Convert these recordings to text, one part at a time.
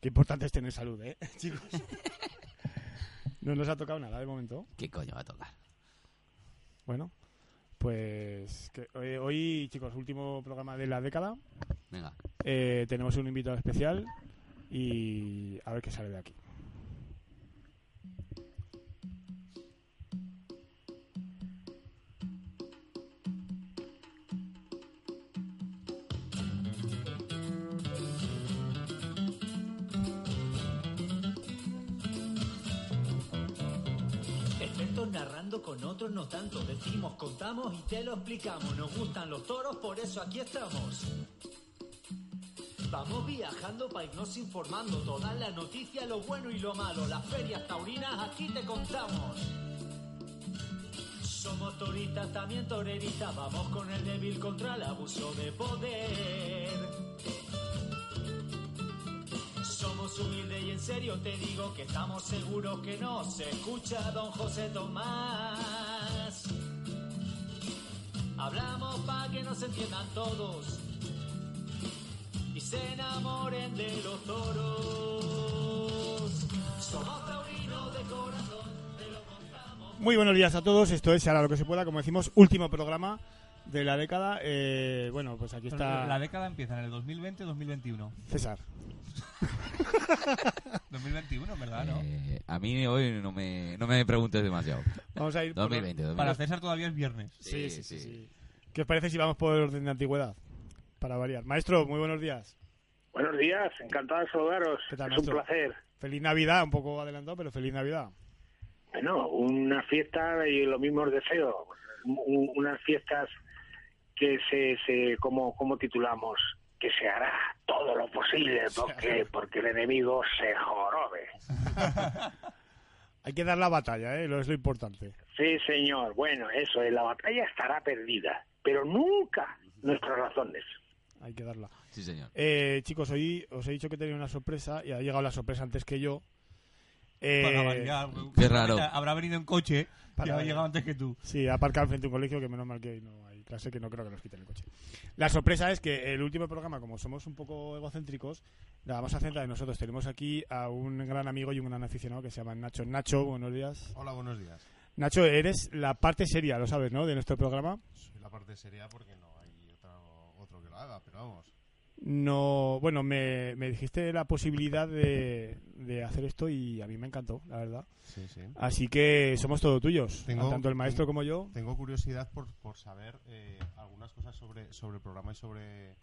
Qué importante es tener salud, ¿eh, chicos? No nos ha tocado nada de momento. ¿Qué coño va a tocar? Bueno, pues que- eh, hoy, chicos, último programa de la década. Venga. Eh, tenemos un invitado especial y a ver qué sale de aquí. Narrando con otros no tanto. Decimos, contamos y te lo explicamos. Nos gustan los toros, por eso aquí estamos. Vamos viajando para irnos informando. Todas las noticias, lo bueno y lo malo. Las ferias taurinas aquí te contamos. Somos toristas, también toreritas. Vamos con el débil contra el abuso de poder. Somos humildes y en serio te digo que estamos seguros que no se escucha don José Tomás. Hablamos para que nos entiendan todos y se enamoren de los toros. Somos taurinos de corazón, te lo contamos. Muy buenos días a todos. Esto es Ahora lo que se pueda, como decimos, último programa de la década. Eh, bueno, pues aquí está La década empieza en el 2020-2021. César. 2021, ¿verdad? ¿no? Eh, a mí hoy no me, no me preguntes demasiado. Vamos a ir por- 2020, 2020. Para César todavía es viernes. Sí, sí, sí, sí. ¿Qué os parece si vamos por orden de antigüedad? Para variar. Maestro, muy buenos días. Buenos días, encantado de saludaros. ¿Qué tal, es un placer. Feliz Navidad, un poco adelantado, pero feliz Navidad. Bueno, una fiesta y lo mismo os deseo. Un- unas fiestas que se, se como, como titulamos, que se hará todo lo posible porque, porque el enemigo se jorobe. Hay que dar la batalla, ¿eh? Lo es lo importante. Sí, señor. Bueno, eso, eh, la batalla estará perdida, pero nunca nuestras razones. Hay que darla. Sí, señor. Eh, chicos, hoy os he dicho que tenía una sorpresa y ha llegado la sorpresa antes que yo. Eh, Para variar. Qué raro. Habrá venido en coche y Para ha variar. llegado antes que tú. Sí, ha aparcado frente a un colegio que menos mal que hoy no hay clase, que no creo que nos quiten el coche. La sorpresa es que el último programa, como somos un poco egocéntricos, la vamos a centrar en nosotros. Tenemos aquí a un gran amigo y un gran aficionado que se llama Nacho. Nacho, buenos días. Hola, buenos días. Nacho, eres la parte seria, lo sabes, ¿no? De nuestro programa. Soy la parte seria porque no hay otro, otro que lo haga, pero vamos. No, bueno, me, me dijiste la posibilidad de, de hacer esto y a mí me encantó, la verdad. Sí, sí. Así que somos todos tuyos, Tengo- tanto el maestro como yo. Tengo curiosidad por, por saber eh, algunas cosas sobre, sobre el programa y sobre,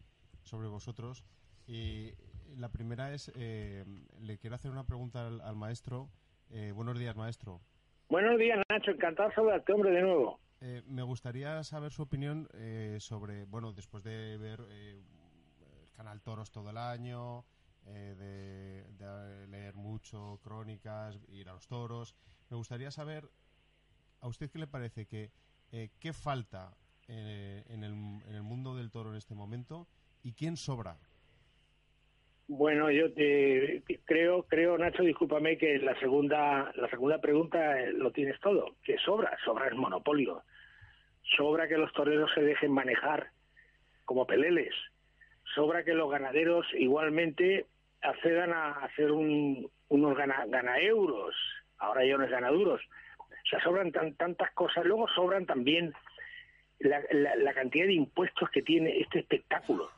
sobre vosotros. Y la primera es, eh, le quiero hacer una pregunta al, al maestro. Eh, buenos días, maestro. Buenos días, Nacho. Encantado de saludarte, hombre, de nuevo. Eh, me gustaría saber su opinión eh, sobre, bueno, después de ver eh, canal Toros todo el año, eh, de, leer mucho crónicas, ir a los toros, me gustaría saber, ¿a usted qué le parece que eh, qué falta eh, en, el, en el mundo del toro en este momento y quién sobra? Bueno, yo te, creo, creo, Nacho, discúlpame que la segunda, la segunda pregunta lo tienes todo. Que sobra, sobra el monopolio. Sobra que los toreros se dejen manejar como peleles. Sobra que los ganaderos igualmente accedan a hacer un, unos gana, ganaeuros. Ahora ya no es ganaduros. O sea, sobran tan, tantas cosas. Luego sobran también la, la cantidad de impuestos que tiene este espectáculo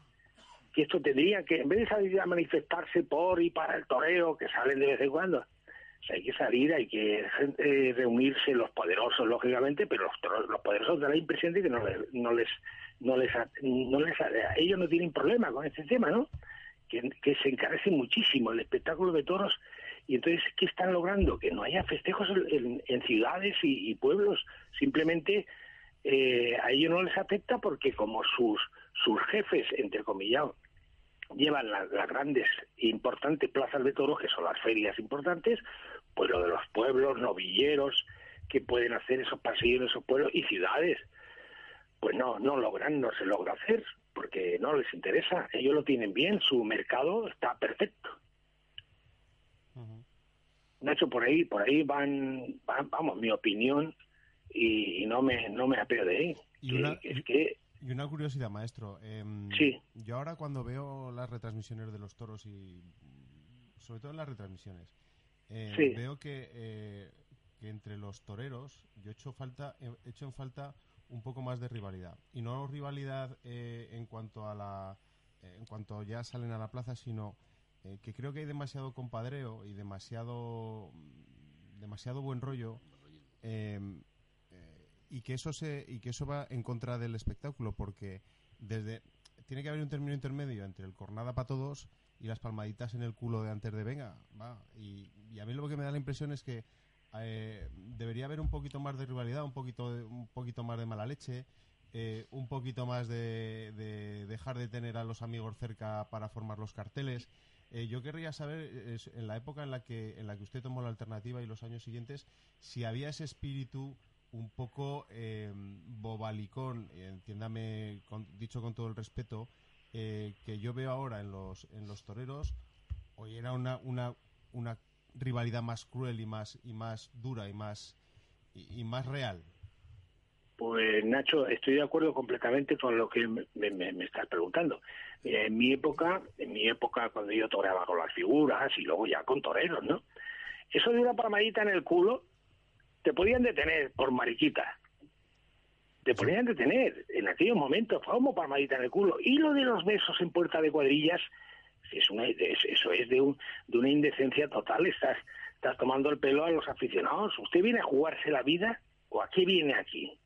que esto tendría que, en vez de salir a manifestarse por y para el toreo, que salen de vez en cuando, o hay que salir, hay que eh, reunirse los poderosos, lógicamente, pero los, los poderosos da la impresión de que no les, no les, no les, no les, ellos no tienen problema con este tema, ¿no? Que, se encarece muchísimo el espectáculo de toros y entonces, ¿qué están logrando? Que no haya festejos en- en ciudades y, y pueblos, simplemente eh, a ellos no les afecta porque como sus, sus jefes, entre comillas, llevan la- las grandes e importantes plazas de toros, que son las ferias importantes, pues lo de los pueblos, novilleros, que pueden hacer esos pasillos en esos pueblos y ciudades, pues no, no logran, no se logra hacer, porque no les interesa, ellos lo tienen bien, su mercado está perfecto. Ujú. Nacho, por ahí, por ahí van, van- vamos, mi opinión, y, y no me, no me apeo de ahí. Y Que- una- que es que, Y una curiosidad, maestro. em, Sí. Yo ahora cuando veo las retransmisiones de los toros y sobre todo en las retransmisiones, eh, Sí. veo que, eh, que entre los toreros yo echo falta, he hecho en falta un poco más de rivalidad y no rivalidad eh, en cuanto a la, eh, en cuanto ya salen a la plaza, sino que creo que hay demasiado compadreo y demasiado, demasiado buen rollo. em, eh, y que eso se y que eso va en contra del espectáculo porque desde tiene que haber un término intermedio entre el cornada para todos y las palmaditas en el culo de antes de venga va. Y, y a mí lo que me da la impresión es que eh, debería haber un poquito más de rivalidad un poquito de- un poquito más de mala leche eh, un poquito más de, de dejar de tener a los amigos cerca para formar los carteles. Eh, yo querría saber en la época en la que en la que usted tomó la alternativa y los años siguientes si había ese espíritu un poco eh, bobalicón, eh, entiéndame, con- dicho con todo el respeto, eh, que yo veo ahora en los, en los toreros, hoy era una, una, una rivalidad más cruel y más, y más dura y más, y, más real. Pues Nacho, estoy de acuerdo completamente con lo que me, me- me estás preguntando. Mira, en mi época, en mi época cuando yo toreaba con las figuras y luego ya con toreros, ¿no? Eso de una palmadita en el culo, te podían detener por mariquita. Te podían detener en aquellos momentos, como palmadita en el culo. Y lo de los besos en puerta de cuadrillas, es una, es- eso es de, un, de una indecencia total. Estás, estás tomando el pelo a los aficionados. ¿Usted viene a jugarse la vida o a qué viene aquí?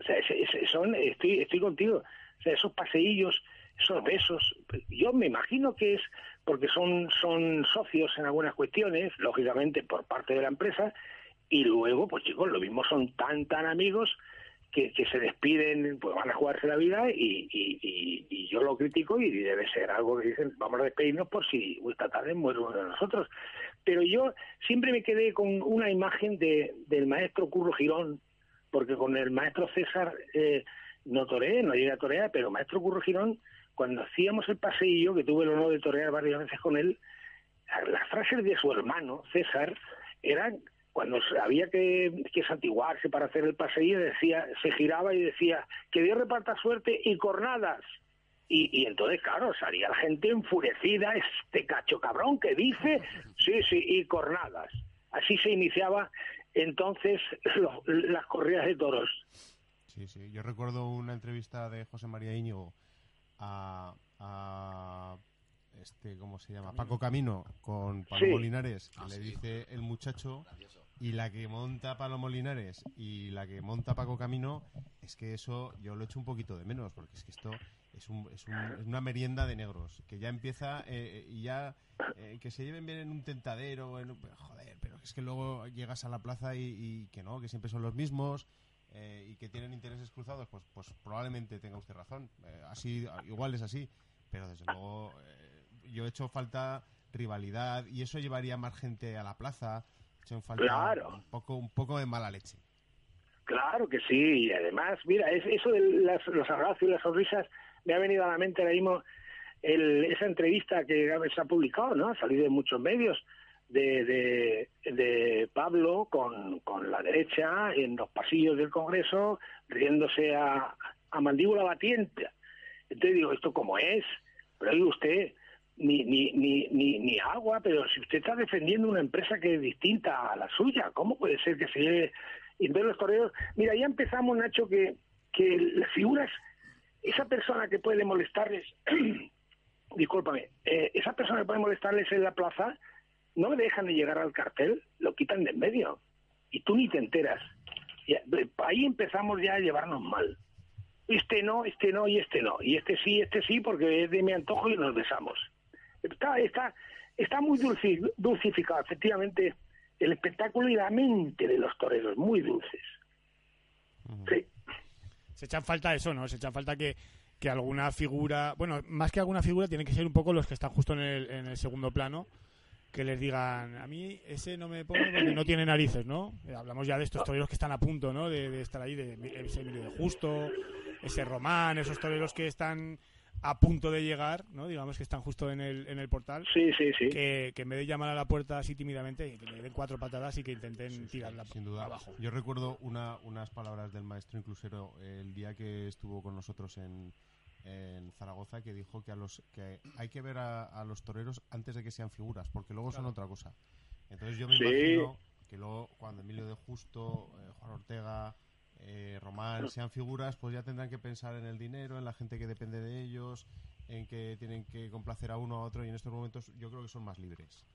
O sea, ese- ese- son, estoy, estoy contigo. O sea, esos paseillos, esos besos, yo me imagino que es porque son, son socios en algunas cuestiones, lógicamente por parte de la empresa, y luego, pues chicos, lo mismo son tan, tan amigos que, que se despiden, pues van a jugarse la vida y, y, y- yo lo critico y debe ser algo que dicen, vamos a despedirnos por si esta tarde muere uno de nosotros. Pero yo siempre me quedé con una imagen de, del maestro Curro Girón, porque con el maestro César eh, no toreé, no llegué a torear, pero maestro Curro Girón, cuando hacíamos el paseillo, que tuve el honor de torear varias veces con él, las frases de su hermano, César, eran cuando había que, que santiguarse para hacer el paseillo, decía, se giraba y decía, que Dios reparta suerte y cornadas. Y, y entonces, claro, salía la gente enfurecida, este cacho cabrón que dice, sí, sí, y cornadas. Así se iniciaba entonces lo- las corridas de toros. Sí, sí. Yo recuerdo una entrevista de José María Íñigo a, a este, ¿cómo se llama? Paco Camino con Pablo Sí. Molinares, que Ah, le sí. dice el muchacho y la que monta Pablo Molinares y la que monta Paco Camino, es que eso yo lo echo un poquito de menos, porque es que esto es, un, es, un- es una merienda de negros, que ya empieza eh, y ya eh, que se lleven bien en un tentadero, en un- pero, joder, pero es que luego llegas a la plaza y, y que no, que siempre son los mismos eh, y que tienen intereses cruzados, pues, pues probablemente tenga usted razón, Eh, así igual es así, pero desde luego eh, yo he hecho falta rivalidad y eso llevaría más gente a la plaza, he hecho falta Claro. un poco un poco de mala leche. Claro que sí, y además, mira, es, eso de las- los abrazos y las sonrisas me ha venido a la mente ahora mismo el- esa entrevista que se ha publicado, ¿no? Ha salido en muchos medios de, de, de Pablo con, con la derecha en los pasillos del Congreso riéndose a, a mandíbula batiente. Entonces digo, ¿esto cómo es? Pero oye usted, ni, ni, ni, ni, agua, pero si usted está defendiendo una empresa que es distinta a la suya, ¿cómo puede ser que se lleve y entonces los toreros, mira, ya empezamos, Nacho, que, que las figuras, esa persona que puede molestarles, discúlpame, eh, esa persona que puede molestarles en la plaza, no dejan de llegar al cartel, lo quitan de en medio. Y tú ni te enteras. Y ahí empezamos ya a llevarnos mal. Este no, este no y este no. Y este sí, este sí, porque es de mi antojo y nos besamos. Está, está, está muy dulci- dulcificado, efectivamente, el espectáculo y la mente de los toreros, muy dulces. Sí. se echan falta eso, ¿no? Se echan falta que, que alguna figura, bueno, más que alguna figura, tienen que ser un poco los que están justo en el, en el segundo plano, que les digan, a mí ese no me pone porque no tiene narices, ¿no? Eh, hablamos ya de estos toreros que están a punto, ¿no? De, de estar ahí, de, ese Emilio de Justo, ese Román, esos toreros que están a punto de llegar, ¿no? Digamos que están justo en el, en el portal. Sí, sí, sí. Que, que en vez de llamar a la puerta así tímidamente, que le den cuatro patadas y que intenten tirarla Sin duda. abajo. Yo recuerdo una, unas palabras del maestro inclusero el día que estuvo con nosotros en, en Zaragoza que dijo que a los que hay que ver a, a los toreros antes de que sean figuras, porque luego son otra cosa. Entonces yo me Sí. imagino que luego cuando Emilio de Justo, eh, Juan Ortega, eh, Román sean figuras, pues ya tendrán que pensar en el dinero, en la gente que depende de ellos, en que tienen que complacer a uno a otro y en estos momentos yo creo que son más libres.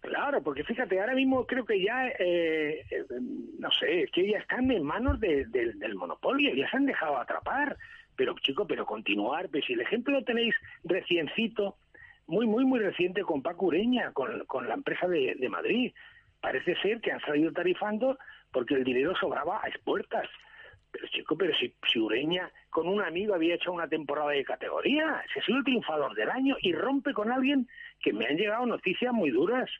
Claro, porque fíjate, ahora mismo creo que ya, eh, eh, no sé, es que ya están en manos de- del- del monopolio, ya se han dejado atrapar. Pero, chico, pero continuar, pues si el ejemplo lo tenéis reciencito, muy, muy, muy reciente con Paco Ureña, con, con la empresa de, de Madrid. Parece ser que han salido tarifando porque el dinero sobraba a expuertas. Pero, chico, pero si, si Ureña con un amigo había hecho una temporada de categoría, se ha sido el triunfador del año y rompe con alguien que me han llegado noticias muy duras,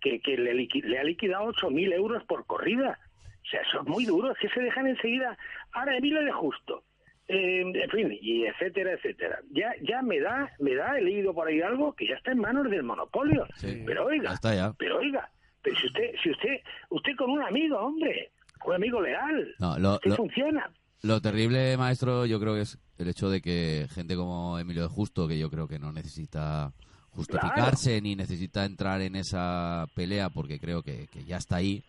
que, que le, le ha liquidado 8.000 euros por corrida. O sea, eso es muy duro, es que se dejan enseguida. Ahora, Emilio de Justo, eh, en fin, y etcétera, etcétera. Ya, ya me da, me da, he leído por ahí algo que ya está en manos del monopolio. Sí. Pero oiga, pero oiga, pero si usted, si usted, usted con un amigo, hombre, un amigo leal, No, lo- funciona. lo terrible, maestro, yo creo que es el hecho de que gente como Emilio de Justo, que yo creo que no necesita justificarse ni necesita entrar en esa pelea porque creo que, que ya está ahí.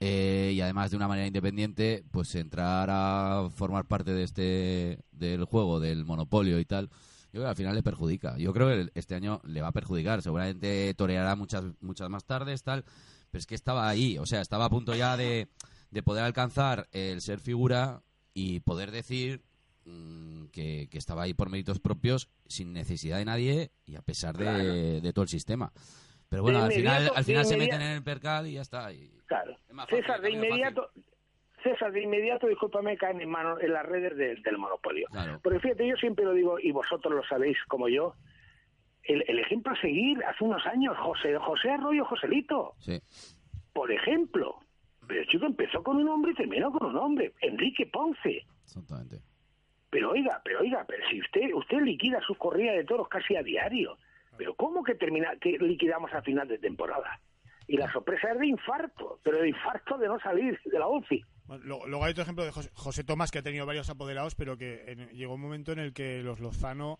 eh, y además de una manera independiente, pues entrar a formar parte de este del juego, del monopolio y tal, yo creo que al final le perjudica. Yo creo que este año le va a perjudicar. Seguramente toreará muchas muchas más tardes, tal, pero es que estaba ahí, o sea, estaba a punto ya de, de poder alcanzar el ser figura y poder decir mm, que, que estaba ahí por méritos propios, sin necesidad de nadie y a pesar de, Claro. de todo el sistema. Pero bueno, De al final, al final de se meten en el percal y ya está. y- Claro. Es César, de fácil. inmediato, César, de inmediato, discúlpame, caen en manos en las redes del- del monopolio. Claro. Porque fíjate, yo siempre lo digo, y vosotros lo sabéis como yo, el, el ejemplo a seguir hace unos años, José, José Arroyo Joselito, Sí, por ejemplo. Pero el chico empezó con un hombre y terminó con un hombre, Enrique Ponce. exactamente. Pero oiga, pero oiga, pero si usted usted liquida sus corridas de toros casi a diario, pero ¿cómo que termina que liquidamos a final de temporada? Y la sorpresa es de infarto, pero de infarto de no salir de la UCI. Bueno, luego, luego hay otro ejemplo de José, José Tomás, que ha tenido varios apoderados, pero que en- llegó un momento en el que los Lozano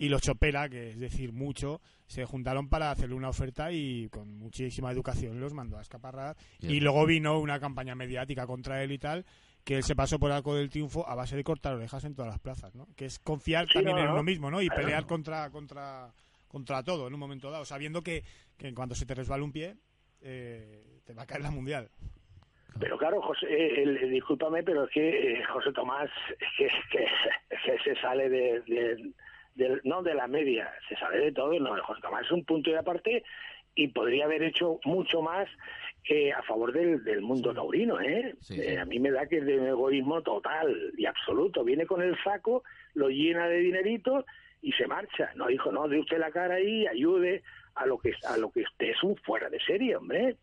y los Chopela, que es decir, mucho, se juntaron para hacerle una oferta y con muchísima educación los mandó a escaparrar. Y luego vino una campaña mediática contra él y tal, que él se pasó por el arco del triunfo a base de cortar orejas en todas las plazas, ¿no? Que es confiar Sí, también no, en no. uno mismo, ¿no? Y Claro. pelear contra, contra, contra todo en un momento dado, sabiendo que, que en cuanto se te resbala un pie, eh, te va a caer la mundial. Pero claro, José, eh, el- el- discúlpame, pero es que eh, José Tomás es que, que, que se sale de, de- del- no de la media, se sale de todo. No, Tomás es un punto de aparte y podría haber hecho mucho más eh, a favor del, del mundo taurino. ¿eh? Sí, Eh, a mí me da que es de un egoísmo total y absoluto. Viene con el saco, lo llena de dinerito y se marcha. No, hijo, no, dé usted la cara ahí, ayude a lo que a lo que usted es un fuera de serie, hombre.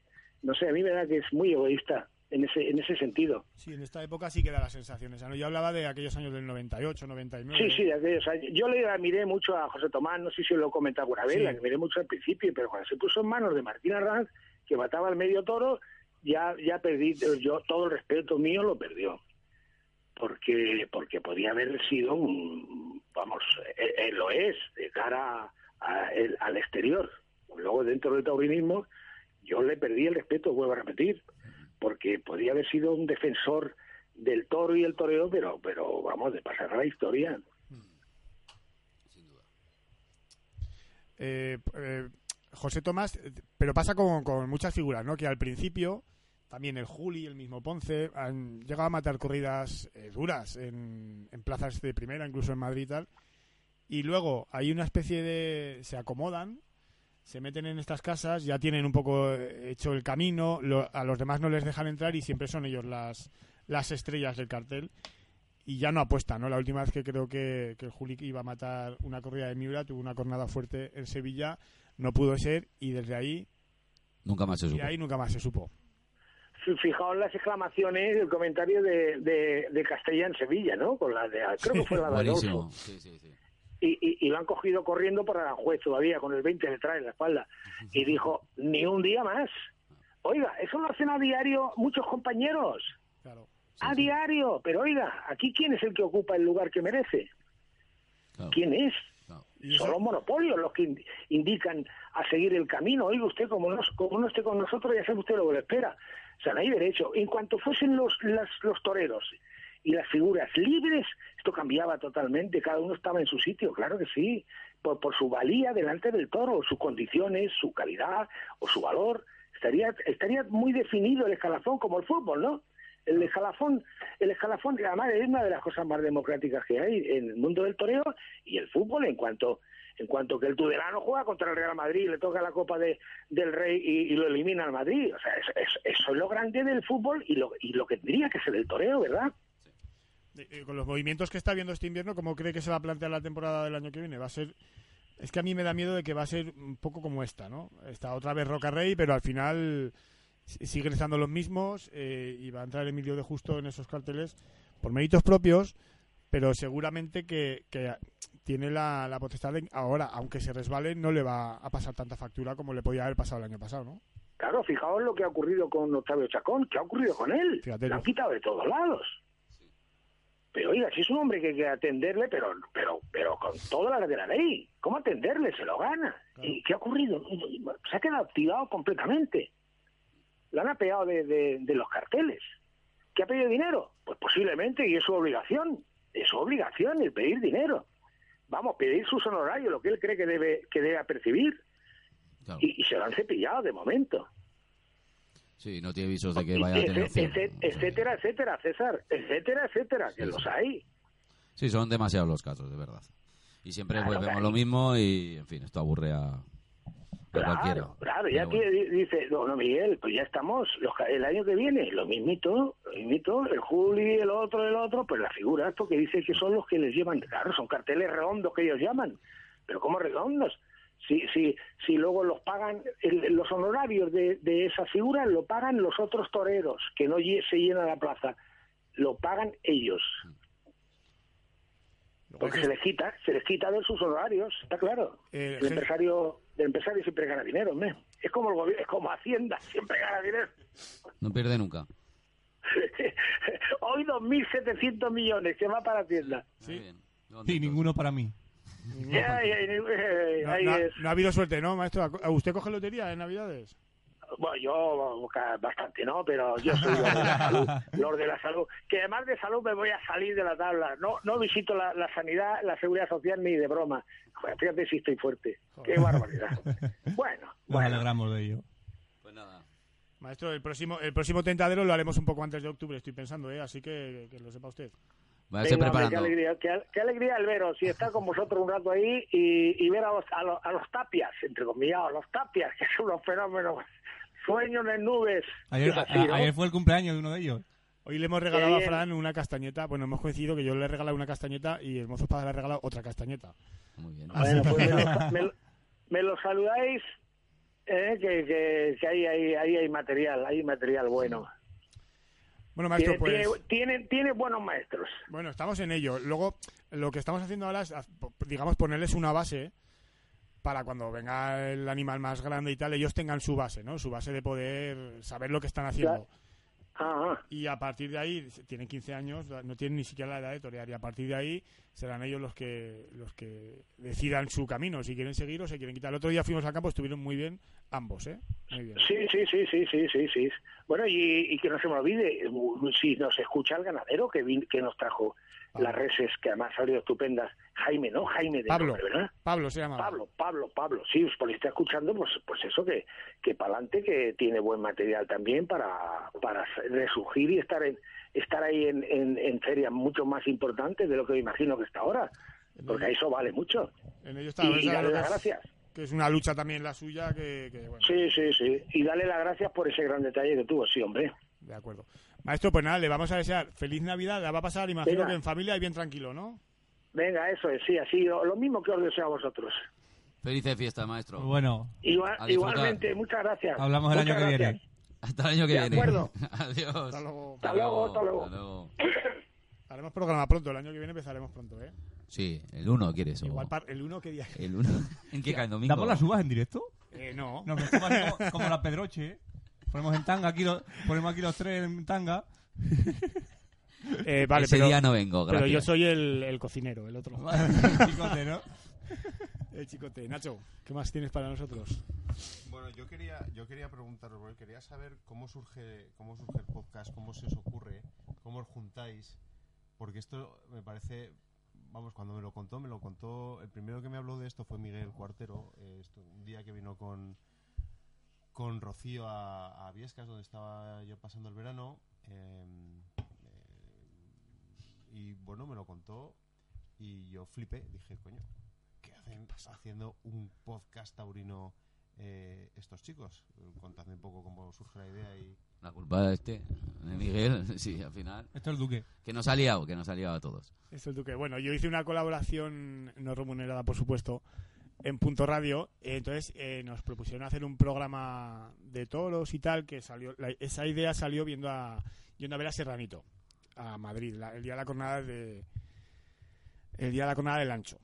No sé, a mí me da que es muy egoísta en ese en ese sentido. Sí, en esta época sí que da la sensación esa, ¿no? Yo hablaba de aquellos años del 98, 99. Sí, sí, de aquellos años. Yo le admiré mucho a José Tomás, no sé si lo he comentado alguna vez, Sí. le admiré mucho al principio, pero cuando se puso en manos de Martín Arranz, que mataba al medio toro, ya ya perdí, yo todo el respeto mío lo perdió. Porque porque podía haber sido un, vamos, eh, eh, lo es, de cara a- al exterior. Luego dentro del taurinismo, yo le perdí el respeto, vuelvo a repetir, porque podía haber sido un defensor del toro y el toreo, pero, pero vamos, de pasar a la historia. Eh, eh, José Tomás, eh, pero pasa con, con muchas figuras, ¿no? Que al principio, también el Juli, el mismo Ponce, han llegado a matar corridas eh, duras en, en plazas de primera, incluso en Madrid y tal. Y luego hay una especie de... se acomodan, se meten en estas casas, ya tienen un poco eh, hecho el camino, lo- a los demás no les dejan entrar y siempre son ellos las, las estrellas del cartel. y ya no apuesta, ¿no? La última vez que creo que, que el Juli iba a matar una corrida de Miura, tuvo una cornada fuerte en Sevilla, no pudo ser y desde ahí, Nunca más se y supo. ahí nunca más se supo. Fi- Fijaos las exclamaciones, el comentario de, de, de Castella en Sevilla, ¿no? Con la de, creo que fue la de. Adolfo. Sí, sí, sí. Y, y, y lo han cogido corriendo por Aranjuez todavía, con el 20 detrás en la espalda. Y dijo, ni un día más. Oiga, eso lo hacen a diario muchos compañeros. Claro. a diario. Pero oiga, ¿aquí quién es el que ocupa el lugar que merece? Claro, ¿Quién es? claro. Son los monopolios los que ind- indican a seguir el camino. Oiga, usted, como no, como no esté con nosotros, ya sabe usted lo que le espera. O sea, no hay derecho. En cuanto fuesen los, las- los toreros y las figuras libres, esto cambiaba totalmente. Cada uno estaba en su sitio, claro que sí. Por, por su valía delante del toro, sus condiciones, su calidad o su valor. Estaría, estaría muy definido el escalafón, como el fútbol, ¿no? El escalafón, el escalafón, además es una de las cosas más democráticas que hay en el mundo del toreo y el fútbol en cuanto en cuanto que el Tudelano juega contra el Real Madrid le toca la Copa de, del Rey y, y lo elimina al Madrid. O sea, eso, eso- eso es lo grande del fútbol y lo, y lo que tendría que ser el toreo, ¿verdad? Eh, eh, con los movimientos que está viendo este invierno, ¿cómo cree que se va a plantear la temporada del año que viene? Va a ser. Es que a mí me da miedo de que va a ser un poco como esta, ¿no? Está otra vez Roca Rey, pero al final siguen estando los mismos eh, y va a entrar Emilio de Justo en esos carteles por méritos propios, pero seguramente que, que tiene la, la potestad de ahora, aunque se resbale, no le va a pasar tanta factura como le podía haber pasado el año pasado, ¿no? Claro, fijaos lo que ha ocurrido con Octavio Chacón, ¿qué ha ocurrido con él? Fíjate, Lo quitado de todos lados. Pero oiga, si es un hombre que hay que atenderle, pero pero pero con todas las de la ley. ¿Cómo atenderle? Se lo gana. Claro. ¿Y qué ha ocurrido? Se ha quedado activado completamente. Lo han apeado de, de, de los carteles. ¿Que ha pedido dinero? Pues posiblemente, y es su obligación. Es su obligación el pedir dinero. Vamos, pedir sus honorarios, lo que él cree que debe, que debe percibir. Claro. Y, y se lo han cepillado de momento. Sí, no tiene visos de que vaya a tener opción. etcétera, etcétera, César, etcétera, etcétera, que Sí, los hay. Sí, son demasiados los casos, de verdad. Y siempre Claro, vemos claro. lo mismo y, en fin, esto aburre a. Claro, claro, ya bueno. dice, no, no, Miguel, pues ya estamos, los el año que viene, lo mismito, lo mismito, el Juli, el otro, el otro, pues la figura, esto que dice que son los que les llevan, claro, son carteles redondos que ellos llaman, pero ¿cómo redondos? Si, si, si luego los pagan, el- los honorarios de, de esa figura lo pagan los otros toreros, que no se llena la plaza, lo pagan ellos. Porque se les quita, se les quita de sus honorarios, está claro. Eh, el empresario, el empresario siempre gana dinero. Es como el gobierno, es como Hacienda, siempre gana dinero. No pierde nunca. Hoy 2.700 millones que va para Hacienda. Sí. Ninguno para mí. Ninguno. Ay, ay, ay, No, ahí no ha- es. no ha habido suerte, ¿no, maestro? ¿A usted coge lotería en Navidades? Bueno, yo bastante no, pero yo soy los de la salud, los de la salud. Que además de salud me voy a salir de la tabla. No no visito la, la sanidad, la seguridad social ni de broma. Joder, fíjate si estoy fuerte. Qué barbaridad. Bueno, Nos bueno. alegramos de ello. Pues nada. Maestro, el próximo, el próximo tentadero lo haremos un poco antes de octubre, estoy pensando, ¿eh? Así que que lo sepa usted. Váyase Venga, hombre, qué preparando. alegría, qué, qué alegría el veros y estar con vosotros un rato ahí y, y ver a los, a, los, a los tapias, entre comillas, a los tapias, que son unos fenómenos. Sueños en nubes. Ayer, Es así, a- ¿no? ayer fue el cumpleaños de uno de ellos. Hoy le hemos regalado a. Fran una castañeta. Bueno, hemos coincidido que yo le he regalado una castañeta y el mozo espada le ha regalado otra castañeta. Muy bien. Bueno, pues me, lo, me lo- me lo saludáis, eh, que, que, que ahí, ahí, ahí hay material, hay material bueno. Bueno, maestro, Tiene, pues... tiene, tiene, tiene buenos maestros. Bueno, estamos en ello. Luego, lo que estamos haciendo ahora es, digamos, ponerles una base para cuando venga el animal más grande y tal, ellos tengan su base, ¿no? Su base de poder saber lo que están haciendo. Y a partir de ahí, tienen 15 años, no tienen ni siquiera la edad de torear, y a partir de ahí serán ellos los que los que decidan su camino, si quieren seguir o se quieren quitar. El otro día fuimos al campo, estuvieron muy bien ambos, ¿eh? Muy bien. Sí, sí, sí, sí, sí, sí, sí. Bueno, y, y que no se me olvide, si nos escucha el ganadero que, vin- que nos trajo Pablo. las reses, que además salió estupendas, Jaime, ¿no? Jaime de Pablo. nombre, ¿verdad? Pablo se llama. Pablo, Pablo, Pablo, sí, pues por está escuchando, pues, pues eso que, que para adelante, que tiene buen material también para, para resurgir y estar en, estar ahí en, en, en ferias mucho más importantes de lo que me imagino que está ahora, porque eso vale mucho. En ello está. Y, y gracias. Que es una lucha también la suya, que, que, bueno, Sí, sí, sí. Y darle las gracias por ese gran detalle que tuvo, sí, hombre. de acuerdo. Maestro, pues nada, le vamos a desear feliz Navidad. La va a pasar, imagino Venga. que en familia y bien tranquilo, ¿no? Venga, eso es, sí, así, lo, lo mismo que os deseo a vosotros. Felices fiestas, maestro. Bueno, Igual- igualmente, muchas gracias. Hablamos el Muchas año que gracias. viene. Hasta el año que De viene. acuerdo. Adiós. Hasta luego. Hasta luego, hasta luego. Hasta luego. Haremos programa pronto, el año que viene empezaremos pronto, ¿eh? Sí, el 1 quieres. o- Igual par- el uno que día. El 1. ¿En qué cae el domingo? ¿Damos las uvas en directo? Eh, no. Nos vestimos así como, como la Pedroche. ¿eh? Ponemos en tanga aquí, los- ponemos aquí los tres en tanga. Eh, vale, Ese pero, día no vengo, pero gracias. yo soy el, el cocinero, el otro. Chicote, ¿no? El chicote. Nacho, ¿qué más tienes para nosotros? Bueno, yo quería, yo quería preguntaros, porque quería saber cómo surge, cómo surge el podcast, cómo se os ocurre, cómo os juntáis, porque esto me parece, vamos, cuando me lo contó, me lo contó, el primero que me habló de esto fue Miguel Cuartero, eh, esto- un día que vino con, con Rocío a, a Viescas, donde estaba yo pasando el verano, eh, eh, y bueno, me lo contó y yo flipé, dije, coño, ¿qué hacen haciendo un podcast taurino eh, estos chicos? Contadme un poco cómo surge la idea y... La culpa de este, de Miguel, sí, al final. Esto es el Duque. Que nos ha liado, que nos ha liado a todos. Es el Duque. Bueno, yo hice una colaboración no remunerada, por supuesto, en Punto Radio. Entonces eh, nos propusieron hacer un programa de toros y tal, que salió. la- esa idea salió viendo a, yendo a ver a Serranito, a Madrid, la- el día de la jornada de. El día de la jornada del ancho.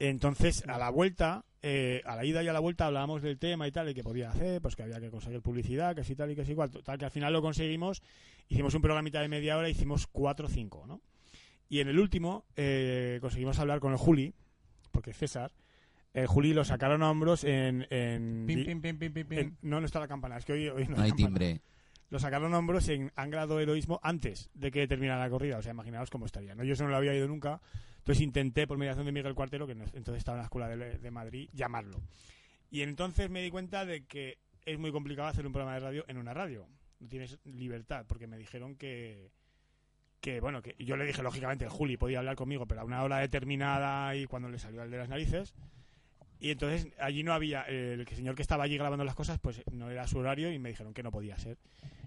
Entonces, a la vuelta, eh, a la ida y a la vuelta hablábamos del tema y tal, y que podía hacer, pues que había que conseguir publicidad, que sí tal y que sí igual. Tal que al final lo conseguimos, hicimos un programita de media hora, hicimos cuatro o cinco, ¿no? Y en el último eh, conseguimos hablar con el Juli, porque César, el Juli lo sacaron a hombros en... en- Pim, pim, pim, pim, pim, pim. en- no, no está la campana, es que hoy, hoy no, No hay campana. timbre. Lo sacaron a hombros en Angrado Heroísmo antes de que terminara la corrida. O sea, imaginaos cómo estaría. ¿no? Yo eso no lo había ido nunca. Entonces intenté, por mediación de Miguel Cuartero, que entonces estaba en la escuela de, de Madrid, llamarlo. Y entonces me di cuenta de que es muy complicado hacer un programa de radio en una radio. No tienes libertad, porque me dijeron que, que bueno, que yo le dije, lógicamente, Juli podía hablar conmigo, pero a una hora determinada y cuando le salió el de las narices. Y entonces allí no había, el señor que estaba allí grabando las cosas, pues no era su horario y me dijeron que no podía ser.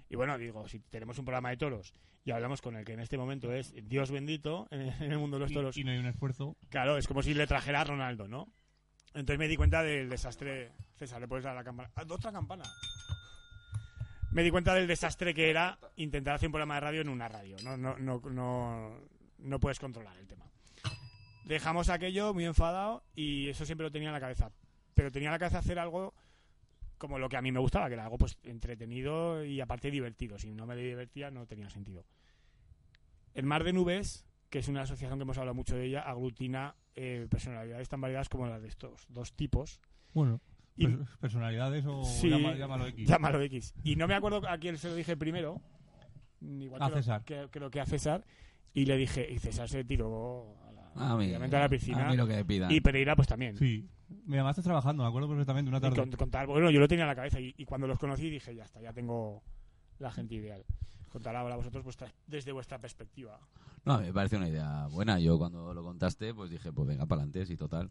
Y bueno, digo, si tenemos un programa de toros y hablamos con el que en este momento es Dios bendito en el mundo de los toros, Y, y no hay un esfuerzo. claro, es como si le trajera a Ronaldo, ¿no? Entonces me di cuenta del desastre. César, le puedes dar la campana. Ah, otra campana. Me di cuenta del desastre que era intentar hacer un programa de radio en una radio. No, no, no, no, no puedes controlar el tema. Dejamos aquello muy enfadado y eso siempre lo tenía en la cabeza. Pero tenía en la cabeza hacer algo como lo que a mí me gustaba, que era algo pues entretenido y aparte divertido. Si no me divertía no tenía sentido. El Mar de Nubes, que es una asociación que hemos hablado mucho de ella, aglutina eh, personalidades tan variadas como las de estos dos tipos. Bueno, Y- personalidades o Sí, llama- llámalo X. Llámalo X. Y no me acuerdo a quién se lo dije primero. Igual A creo- César. que- creo que a César. Y le dije, y César se tiró a mí, obviamente a la piscina. a mí lo que pidan. Y Pereira pues también. Sí. Me llamaste trabajando, me acuerdo perfectamente, una Y tarde. con- contar, bueno, yo lo tenía en la cabeza y, y cuando los conocí dije, ya está, ya tengo la gente ideal. Contar ahora vosotros vuestra- desde vuestra perspectiva. No, a mí me parece una idea buena. Yo cuando lo contaste, pues dije, pues venga, para adelante, sí, total.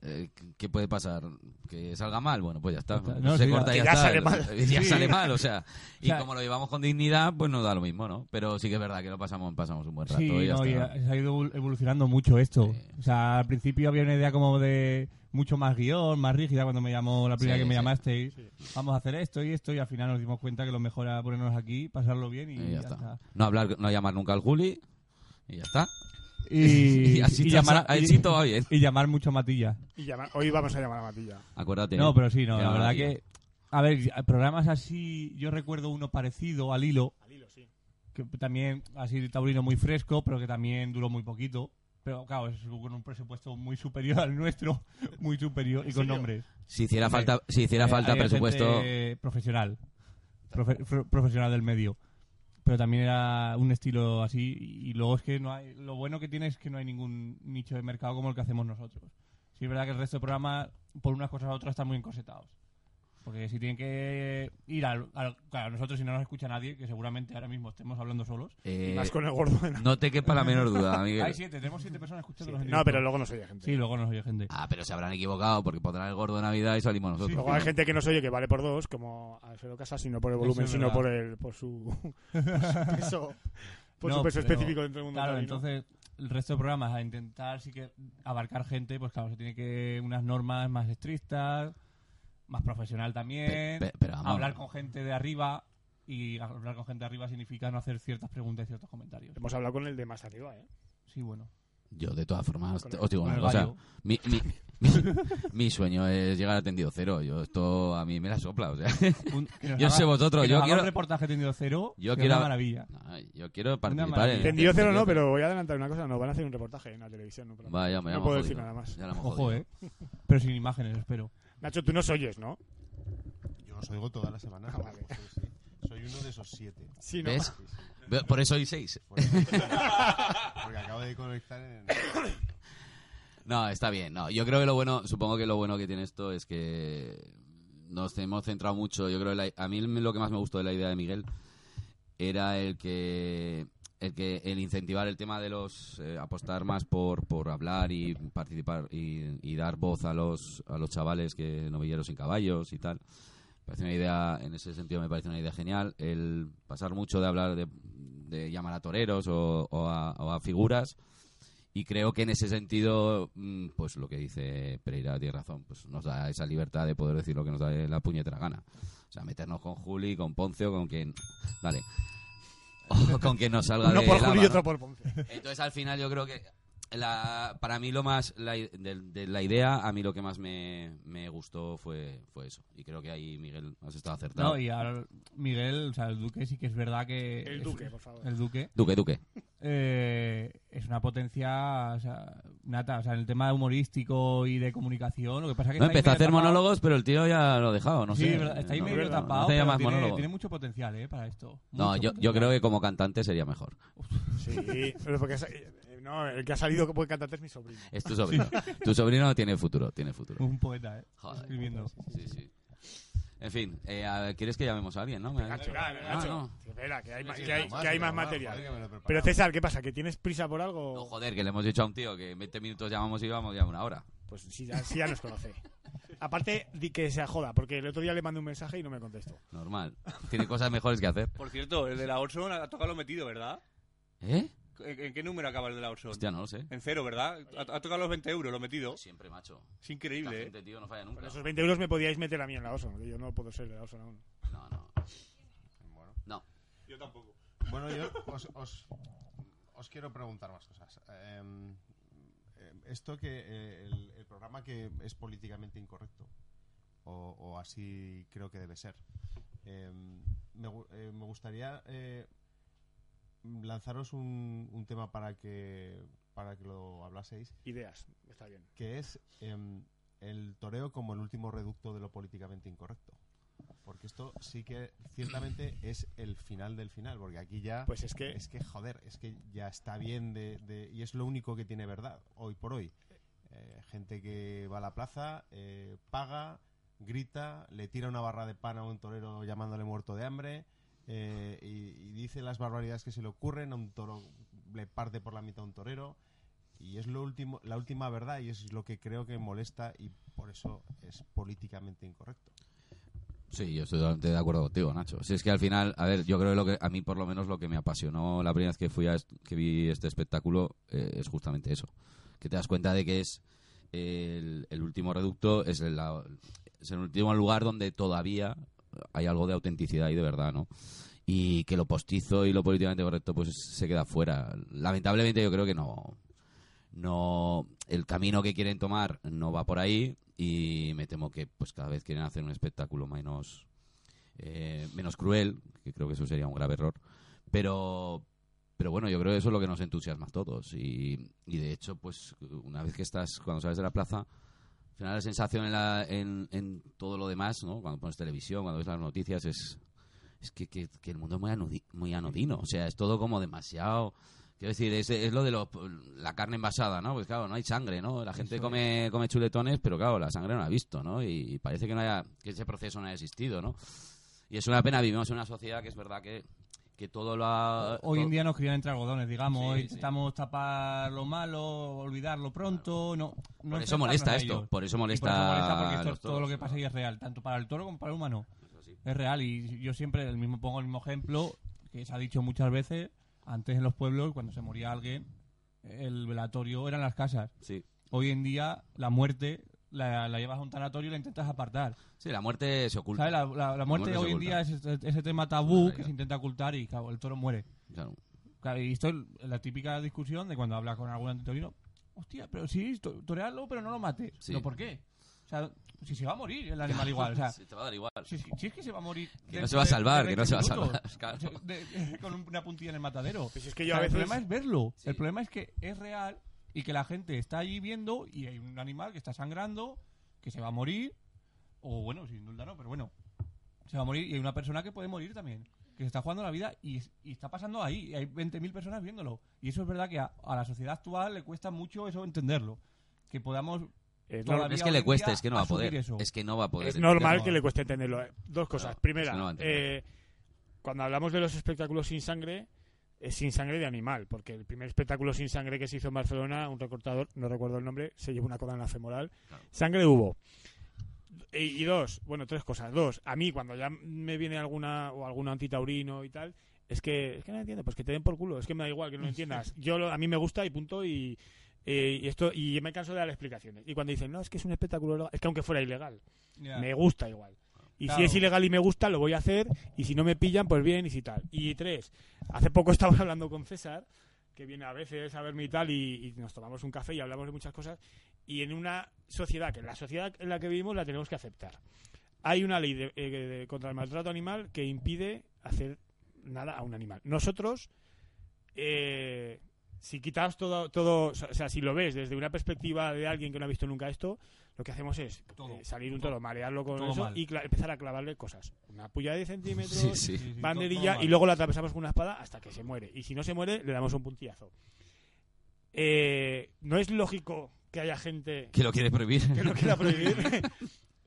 Eh, ¿Qué puede pasar? ¿Que salga mal? Bueno, pues ya está. No, Se sí, corta y ya, ya está. sale mal. Ya Sí. sale mal, o sea. Y O sea, como lo llevamos con dignidad, pues nos da lo mismo, ¿no? Pero sí que es verdad que lo pasamos, pasamos un buen rato Sí, y ya no, y está. ha- se ha ido evol- evolucionando mucho esto. Sí. O sea, al principio había una idea como de mucho más guion, más rígida cuando me llamó la primera Sí, que me sí. llamasteis. Sí. Vamos a hacer esto y esto y al final nos dimos cuenta que lo mejor era ponernos aquí, pasarlo bien y, Y ya ya está. está. No hablar, no llamar nunca al Juli y ya está. Y, Y así y llamar, ahí y- sí todo va bien. y llamar mucho a Matilla. Y llamar- hoy vamos a llamar a Matilla. Acuérdate. No, pero sí, no, la verdad que... A ver, programas así, yo recuerdo uno parecido al hilo, Al hilo, sí. que también así de taurino muy fresco, pero que también duró muy poquito. Pero claro, es con un presupuesto muy superior al nuestro, muy superior y con nombres. Si hiciera falta, si hiciera Eh, falta presupuesto. gente profesional, profe- profesional del medio. Pero también era un estilo así y luego es que no hay, lo bueno que tiene es que no hay ningún nicho de mercado como el que hacemos nosotros. Sí es verdad que el resto del programa, por unas cosas u otras, están muy encosetados. Porque si tienen que ir al, al- Claro, nosotros si no nos escucha nadie, que seguramente ahora mismo estemos hablando solos. Eh, Más con el gordo. de- no te quepa la menor duda, Miguel. Hay siete, tenemos siete personas escuchando los en No, pero luego nos oye gente. Sí, luego nos oye gente. Ah, pero se habrán equivocado porque pondrán el gordo de Navidad y salimos nosotros. Luego hay gente que nos oye que vale por dos, como Alfredo Casas, y no por el volumen, es sino por, el, por su, por su peso, por No, su peso pero- específico dentro del mundo Claro, entonces el resto de programas a intentar sí que abarcar gente, pues claro, se tiene que unas normas más estrictas, más profesional también, Pe- pe- pero vamos. hablar con gente de arriba y hablar con gente de arriba significa no hacer ciertas preguntas y ciertos comentarios. Hemos hablado con el de más arriba, ¿eh? Sí, bueno. Yo, de todas formas, os digo una cosa. Mi, mi, mi, mi sueño es llegar a tendido cero. Yo esto a mí me la sopla, o sea. Un- Yo haga- sé vosotros, yo quiero- un reportaje tenido cero, Yo quiero- una maravilla. no, yo quiero participar maravilla. en Tendido cero no, Tendido pero voy a adelantar una cosa. Nos van a hacer un reportaje en la televisión. No, Vaya, me no puedo jodido. decir nada más. Ojo, jodido. eh. Pero sin imágenes, espero. Nacho, tú nos oyes, ¿no? Yo os oigo toda la semana. Ah, vale. Sí, sí. Soy uno de esos siete. Sí, ¿no? ¿Ves? Por eso hay seis. Porque acabo de conectar en... No, está bien. No, yo creo que lo bueno, supongo que lo bueno que tiene esto es que nos hemos centrado mucho. Yo creo que la- a mí lo que más me gustó de la idea de Miguel era el que el que el incentivar el tema de los eh, apostar más por, por hablar y participar y, dar voz a los a los chavales que novilleros sin caballos y tal. Me parece una idea en ese sentido me parece una idea genial el pasar mucho de hablar de, de llamar a toreros o, o a, o a figuras y creo que en ese sentido, mm, pues lo que dice Pereira tiene razón, pues nos da esa libertad de poder decir lo que nos da la puñetera gana. O sea, meternos con Juli, con Ponce o con quien... Dale. O con quien nos salga Uno de por Julio y otro por Ponce. Entonces al final yo creo que la, para mí lo más la i- de, de la idea a mí lo que más me, me gustó fue fue eso y creo que ahí Miguel has estado acertado. No, y ahora Miguel, o sea, el Duque sí que es verdad que... El es- Duque, por favor. El Duque Duque, Duque. eh, es una potencia o sea, nata. O sea, en el tema humorístico y de comunicación, lo que pasa que No empezó a hacer tapado. monólogos, pero el tío ya lo ha dejado, no sí, sé. es está ahí No, medio no, tapado, no pero más tiene, tiene mucho potencial, ¿eh? Para esto. No, Mucho yo, yo creo que como cantante sería mejor. Sí, pero porque es- no, el que ha salido que puede cantante es mi sobrino. Es tu sobrino. Tu sobrino tiene futuro, tiene futuro. Un poeta, ¿eh? Joder. Escribiendo. Sí, sí. En fin, eh, a ver, ¿quieres que llamemos a alguien, no? Me- Nacho, Ah, Nacho, no. Espera, que hay, más- Sí, que hay, no que hay pero más bueno, material. joder, que. Pero César, ¿qué pasa? ¿Que tienes prisa por algo? No, joder, que le hemos dicho a un tío que en 20 minutos llamamos y vamos ya una hora. Pues sí, ya, sí ya nos conoce. Aparte, di que se joda, porque el otro día le mandé un mensaje y no me contestó. Normal. Tiene cosas mejores que hacer. Por cierto, el de la Orson ha tocado lo metido, ¿verdad? ¿Eh? ¿En, en qué número acaba el de la Orson? Hostia, no lo sé. En cero, ¿verdad? Ha, ha tocado los 20 euros, lo metido. Siempre, macho. Es Esta increíble, ¿eh? gente, tío, no falla nunca. Esos 20 euros me podíais meter a mí en la Oso, que yo no puedo ser de la Oso aún. No, no. Bueno. No. Yo tampoco. Bueno, yo os, os, os quiero preguntar más cosas. Em, em, esto que eh, el, el programa que es políticamente incorrecto, o, o así creo que debe ser, em, me, eh, me gustaría eh, lanzaros un, un tema para que para que lo hablaseis, Ideas, está bien. que es em, el toreo como el último reducto de lo políticamente incorrecto. Porque esto sí que ciertamente es el final del final, porque aquí ya Pues es que es que, joder, es que ya está bien de, de- y es lo único que tiene verdad hoy por hoy. Eh, gente que va a la plaza, eh, paga, grita, le tira una barra de pan a un torero llamándole muerto de hambre eh, y, y dice las barbaridades que se le ocurren, a un toro le parte por la mitad a un torero y es lo último, la última verdad y es lo que creo que molesta y por eso es políticamente incorrecto. Sí, yo estoy totalmente de acuerdo contigo, Nacho. Si es que al final, a ver, yo creo que, lo que a mí por lo menos lo que me apasionó la primera vez que fui a que vi este espectáculo eh, es justamente eso, que te das cuenta de que es el, el último reducto, es el, la- es el último lugar donde todavía hay algo de autenticidad y de verdad, ¿no? Y que lo postizo y lo políticamente correcto pues se queda fuera. Lamentablemente yo creo que no, no, el camino que quieren tomar no va por ahí y me temo que pues cada vez quieren hacer un espectáculo menos eh, menos cruel, que creo que eso sería un grave error, pero pero bueno, yo creo que eso es lo que nos entusiasma a todos y, y de hecho pues una vez que estás cuando sales de la plaza al final la sensación en, la- en, en todo lo demás, ¿no? Cuando pones televisión, cuando ves las noticias es es que, que- que el mundo es muy, anodi- muy anodino, o sea, es todo como demasiado Quiero decir, es, es lo de los- la carne envasada, ¿no? Pues claro, no hay sangre, ¿no? La gente come, come chuletones, pero claro, la sangre no la ha visto, ¿no? Y, y parece que no haya, que ese proceso no haya existido, ¿no? Y es una pena, vivimos en una sociedad que es verdad que, que todo lo ha... Hoy en día nos crían entre algodones, digamos. Sí, intentamos tapar lo malo, olvidarlo pronto. No, no Por eso molesta esto, por eso Y molesta por eso molesta porque esto todo lo que pasa y es real, tanto para el toro como para el humano. Es real y yo siempre el mismo pongo el mismo ejemplo que se ha dicho muchas veces. Antes en los pueblos, cuando se moría alguien, el velatorio eran las casas. Sí. Hoy en día la muerte la, la llevas a un tanatorio y la intentas apartar. Sí, la muerte se oculta. ¿Sabes? La, la- la muerte muerte hoy en día es ese, ese tema tabú que se intenta ocultar y claro, el toro muere. Claro. Claro, y esto es la típica discusión de cuando hablas con algún antitorino. Hostia, pero sí, to- torearlo, pero no lo mates. Sí. ¿Pero por qué? O sea, si se va a morir el animal igual. O sea, Sí, te va a dar igual. si, si- si es que se va a morir. Que no se va a de- salvar, de que no se va a 20 minutos. salvar, claro. De- de- con una puntilla en el matadero. Pues es que O yo sea, a veces... El problema es verlo. Sí. El problema es que es real y que la gente está allí viendo y hay un animal que está sangrando, que se va a morir. O bueno, sin duda no, pero bueno. Se va a morir y hay una persona que puede morir también. Que se está jugando la vida y, y está pasando ahí. Y hay 20.000 personas viéndolo. Y eso es verdad que a, a la sociedad actual le cuesta mucho eso entenderlo. Que podamos. Es, No es que le cueste, es que no va a poder. eso. Es que no va a poder. es normal que le cueste entenderlo. eh. Dos cosas. Claro, Primera, es que no eh, cuando hablamos de los espectáculos sin sangre, es sin sangre de animal, porque el primer espectáculo sin sangre que se hizo en Barcelona, un recortador, no recuerdo el nombre, se llevó una la femoral. Claro. Sangre hubo. Y, y dos, bueno, tres cosas. Dos, a mí cuando ya me viene alguna o algún antitaurino y tal, es que, es que no entiendo, pues que te den por culo, es que me da igual que no lo entiendas. Yo lo- a mí me gusta y punto y, eh, y esto y me canso de dar explicaciones. Y cuando dicen, no, es que es un espectáculo legal", es que aunque fuera ilegal, me gusta igual. Y Claro. si es ilegal y me gusta, lo voy a hacer. Y si no me pillan, pues bien y si tal. Y tres, hace poco estaba hablando con César, que viene a veces a verme y tal, y, y nos tomamos un café y hablamos de muchas cosas. Y en una sociedad, que la sociedad en la que vivimos la tenemos que aceptar. Hay una ley de- eh, de- contra el maltrato animal que impide hacer nada a un animal. Nosotros, eh, si quitaos todo, todo, o sea, si lo ves desde una perspectiva de alguien que no ha visto nunca esto, lo que hacemos es Todo. eh, salir un Todo. toro, marearlo con Todo eso mal. y empezar a clavarle cosas. Una puya de centímetros, Sí, sí. Sí, sí, todo- banderilla y luego la atravesamos con una espada hasta que se muere. Y si no se muere, le damos un puntillazo. Eh, no es lógico que haya gente Que lo prohibir. que lo quiera prohibir.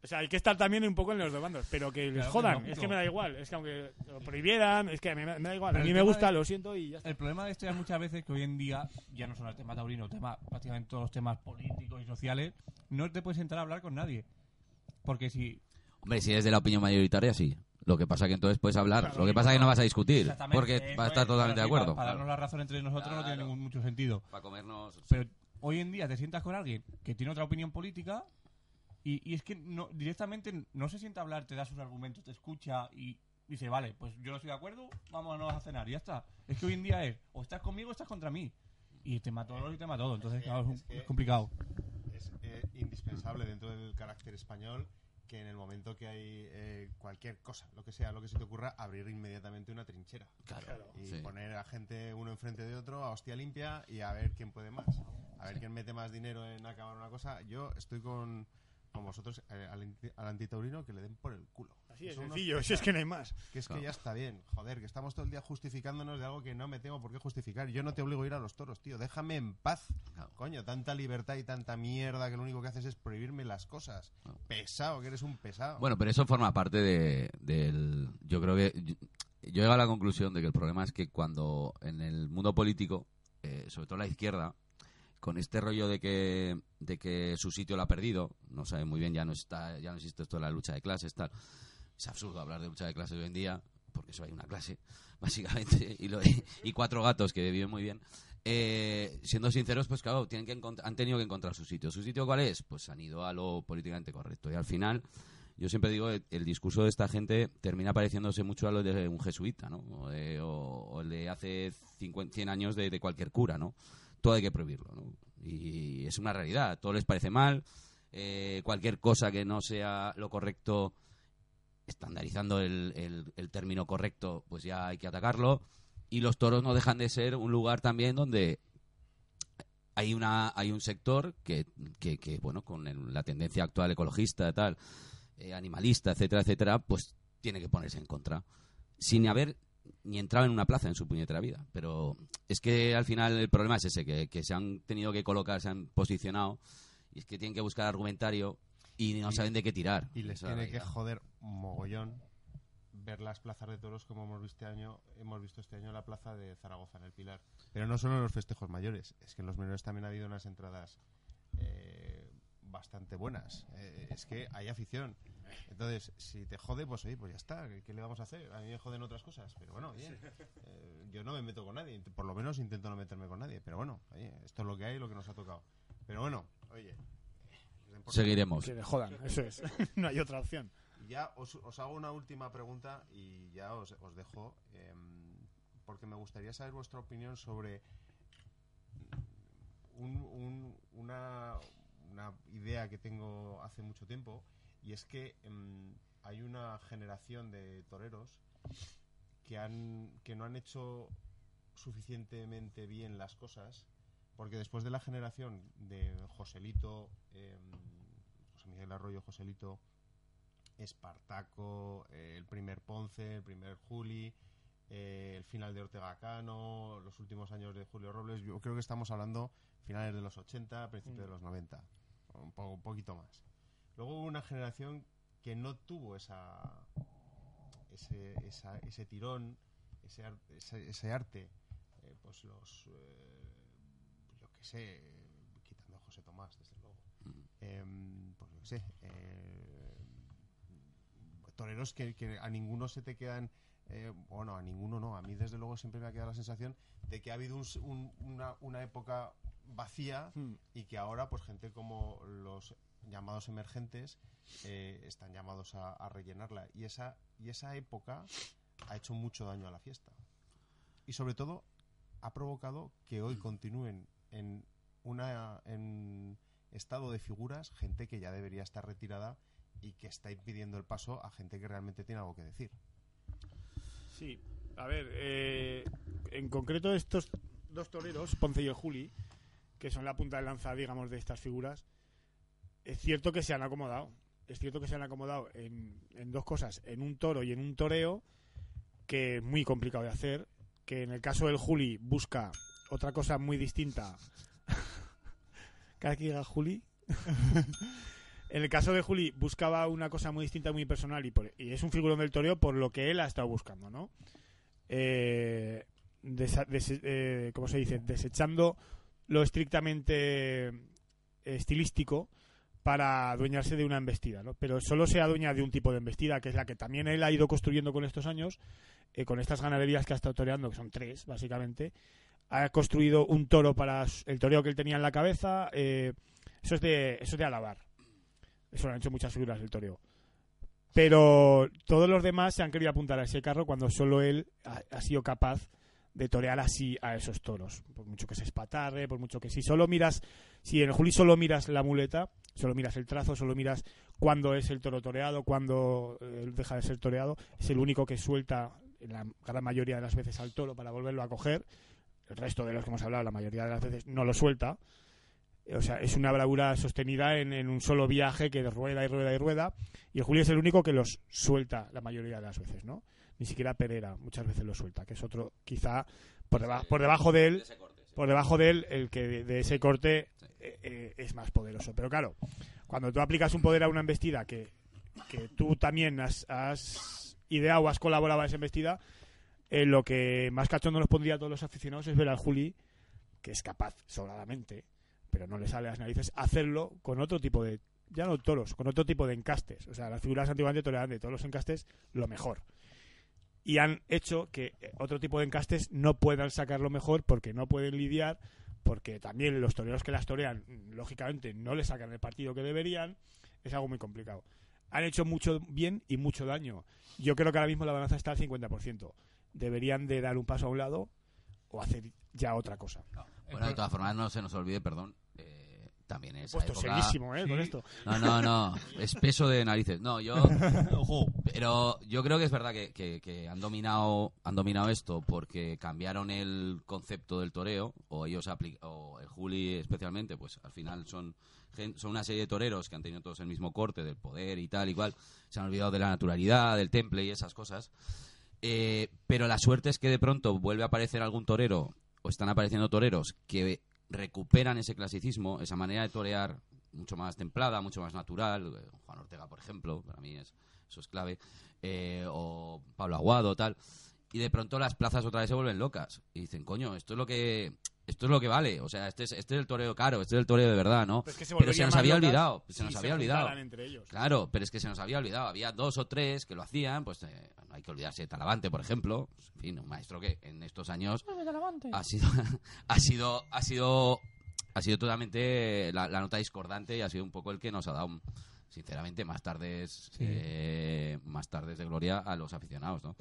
o sea, hay que estar también un poco en los dos bandos, pero que les Claro, jodan. Es que me da igual. Es que aunque lo prohibieran, es que me, me da igual. Pero a mí me tema gusta, de- lo siento y ya está. El problema de esto ya muchas veces que hoy en día, ya no solo el tema taurino, el tema, prácticamente todos los temas políticos y sociales, no te puedes entrar a hablar con nadie. Porque si... Hombre, si eres de la opinión mayoritaria, sí. Lo que pasa que entonces puedes hablar. Claro, lo que pasa que no vas a discutir. Exactamente, Porque eso va a estar es, totalmente de para- acuerdo. Para, darnos la razón entre nosotros no tiene Claro. ningún, mucho sentido. Para comernos. Pero hoy en día te sientas con alguien que tiene otra opinión política y, y es que no, directamente no se sienta a hablar, te da sus argumentos, te escucha y dice, vale, pues yo no estoy de acuerdo, vámonos a cenar y ya está. Es que hoy en día es, o estás conmigo o estás contra mí. Y te mató todo y te mató todo. Entonces, claro, es, un- Es que- es complicado. es eh, indispensable dentro del carácter español que en el momento que hay eh, cualquier cosa, lo que sea, lo que se te ocurra, abrir inmediatamente una trinchera. Claro. Y Sí. poner a gente uno enfrente de otro a hostia limpia y a ver quién puede más. A ver quién mete más dinero en acabar una cosa. Yo estoy con, con vosotros eh, al, al antitaurino que le den por el culo. Así Son unos sencillo, si es que no hay más. que es Claro. que ya está bien, joder, que estamos todo el día justificándonos de algo que no me tengo por qué justificar. Yo no te obligo a ir a los toros, tío, déjame en paz. Claro. Coño, tanta libertad y tanta mierda que lo único que haces es prohibirme las cosas. Claro. Pesado, que eres un pesado. Bueno, pero eso forma parte de, del... Yo creo que... Yo, yo llego a la conclusión de que el problema es que cuando en el mundo político, eh, sobre todo la izquierda, con este rollo de que, de que su sitio lo ha perdido, no sabe muy bien, ya no está, ya no existe esto de la lucha de clases, tal. Es absurdo hablar de lucha de clases hoy en día, porque eso hay una clase, básicamente, y, lo- y cuatro gatos que viven muy bien. Eh, siendo sinceros, pues claro, tienen que han tenido que encontrar su sitio. ¿Su sitio cuál es? Pues han ido a lo políticamente correcto. Y al final, yo siempre digo, el, el discurso de esta gente termina pareciéndose mucho a lo de un jesuita, ¿no? O, de- hace 50, 100 años de, de cualquier cura, ¿no? Todo hay que prohibirlo. Y es una realidad. Todo les parece mal. eh, cualquier cosa que no sea lo correcto, estandarizando el, el- término correcto, pues ya hay que atacarlo. Y los toros no dejan de ser un lugar también donde hay una hay un sector que, que, que, bueno con el- la tendencia actual ecologista tal eh, animalista etcétera etcétera pues tiene que ponerse en contra sin haber ni entrado en una plaza en su puñetera vida. Pero es que al final el problema es ese, que, que se han tenido que colocar, se han posicionado, y es que tienen que buscar argumentario y no Y- saben de qué tirar. Y les tiene que joder mogollón ver las plazas de toros como hemos visto, este año, hemos visto este año la plaza de Zaragoza, en el Pilar. Pero no solo en los festejos mayores, es que en los menores también ha habido unas entradas eh, bastante buenas. Eh, es que hay afición. Entonces, si te jode, pues oye, pues ya está. ¿Qué, qué le vamos a hacer? A mí me joden otras cosas, pero bueno, bien. Eh, yo no me meto con nadie, por lo menos intento no meterme con nadie. Pero bueno, oye, esto es lo que hay, lo que nos ha tocado. Pero bueno, oye. Seguiremos. Que le jodan, eso es. no hay otra opción. y ya os, os hago una última pregunta y ya os, os dejo, em, porque me gustaría saber vuestra opinión sobre un- un- una, una idea que tengo hace mucho tiempo, y es que em, hay una generación de toreros que, han, que no han hecho suficientemente bien las cosas, porque después de la generación de Joselito, em, José Miguel Arroyo, Joselito, Espartaco, eh, el primer Ponce, el primer Juli, eh, el final de Ortega Cano, los últimos años de Julio Robles. Yo creo que estamos hablando finales de los 80, principios de los 90, un, po- un poquito más. Luego hubo una generación que no tuvo esa, ese, esa- ese tirón, ese, ar- ese, ese arte. Eh, pues los, eh, yo qué sé, quitando a José Tomás, desde luego. Em, pues yo qué sé, eh, toreros que, que a ninguno se te quedan, eh, bueno, a ninguno no, a mí desde luego siempre me ha quedado la sensación de que ha habido un un- una, una época vacía Hmm. y que ahora pues gente como los llamados emergentes eh, están llamados a, rellenarla. Y esa y esa época ha hecho mucho daño a la fiesta. Y sobre todo ha provocado que hoy continúen en una en estado de figuras gente que ya debería estar retirada y que está impidiendo el paso a gente que realmente tiene algo que decir. Sí, a ver, eh, en concreto estos dos toreros, Ponce y el Juli, que son la punta de lanza, digamos, de estas figuras, es cierto que se han acomodado. Es cierto que se han acomodado en, dos cosas, en un toro y en un toreo, que es muy complicado de hacer, que en el caso del Juli busca otra cosa muy distinta. Cada que diga Juli. en el caso de Juli buscaba una cosa muy distinta, muy personal, y, por- es un figurón del toreo por lo que él ha estado buscando, ¿no? Eh, desa- eh, ¿Cómo se dice? Desechando lo estrictamente estilístico para adueñarse de una embestida, ¿no? Pero solo se adueña de un tipo de embestida, que es la que también él ha ido construyendo con estos años, eh, con estas ganaderías que ha estado toreando, que son tres, básicamente. Ha construido un toro para el toreo que él tenía en la cabeza. eh, eso, es de, eso es de alabar. Eso lo han hecho muchas figuras del toreo. Pero todos los demás se han querido apuntar a ese carro cuando solo él ha sido capaz de torear así a esos toros. Por mucho que se espatarre, por mucho que si solo miras, si en el Juli solo miras la muleta, solo miras el trazo, solo miras cuándo es el toro toreado, cuándo eh, deja de ser toreado, es el único que suelta la gran mayoría de las veces al toro para volverlo a coger. El resto de los que hemos hablado, la mayoría de las veces no lo suelta. O sea, es una bravura sostenida en, en un solo viaje que rueda y rueda y rueda. Y el Juli es el único que los suelta la mayoría de las veces, ¿no? Ni siquiera Pereira muchas veces lo suelta, que es otro, quizá por, deba- por debajo de él, por debajo de él, el que de, ese corte eh, eh, es más poderoso. Pero claro, cuando tú aplicas un poder a una embestida que, que tú también has, has ideado o has colaborado a esa embestida, eh, lo que más cachondo nos pondría a todos los aficionados es ver al Juli, que es capaz, sobradamente, pero no le sale a las narices, hacerlo con otro tipo de, ya no toros, con otro tipo de encastes. O sea, las figuras antiguamente toreaban de todos los encastes lo mejor. Y han hecho que eh, otro tipo de encastes no puedan sacar lo mejor porque no pueden lidiar, porque también los toreros que las torean, lógicamente, no le sacan el partido que deberían. Es algo muy complicado. Han hecho mucho bien y mucho daño. Yo creo que ahora mismo la balanza está al 50%. Deberían de dar un paso a un lado o hacer ya otra cosa. Bueno, de todas formas, no se nos olvide, perdón, también es. Puesto serísimo, ¿eh? Con esto. No, no, no, es peso de narices. No, yo. Pero yo creo que es verdad que, que- que han dominado han dominado esto porque cambiaron el concepto del toreo, o ellos apli- o el Juli especialmente, pues al final son, son una serie de toreros que han tenido todos el mismo corte del poder y tal, igual. Se han olvidado de la naturalidad, del temple y esas cosas. Eh, pero la suerte es que de pronto vuelve a aparecer algún torero, o están apareciendo toreros, que recuperan ese clasicismo, esa manera de torear mucho más templada, mucho más natural. eh, Juan Ortega, por ejemplo, para mí es, eso es clave. eh, o Pablo Aguado, tal. Y de pronto las plazas otra vez se vuelven locas. Y dicen, coño, esto es lo que esto es lo que vale. O sea, este es, este es el toreo caro, este es el toreo de verdad, ¿no? Pero es que se pero se nos había olvidado. Se si nos se había olvidado. entre ellos. Claro, pero es que se nos había olvidado. Había dos o tres que lo hacían, pues eh, no hay que olvidarse de Talavante, por ejemplo. En fin, un maestro que en estos años ha sido, ha sido, ha sido, ha sido totalmente la, la nota discordante y ha sido un poco el que nos ha dado, sinceramente, más tardes, Sí. eh, más tardes de gloria a los aficionados, ¿no?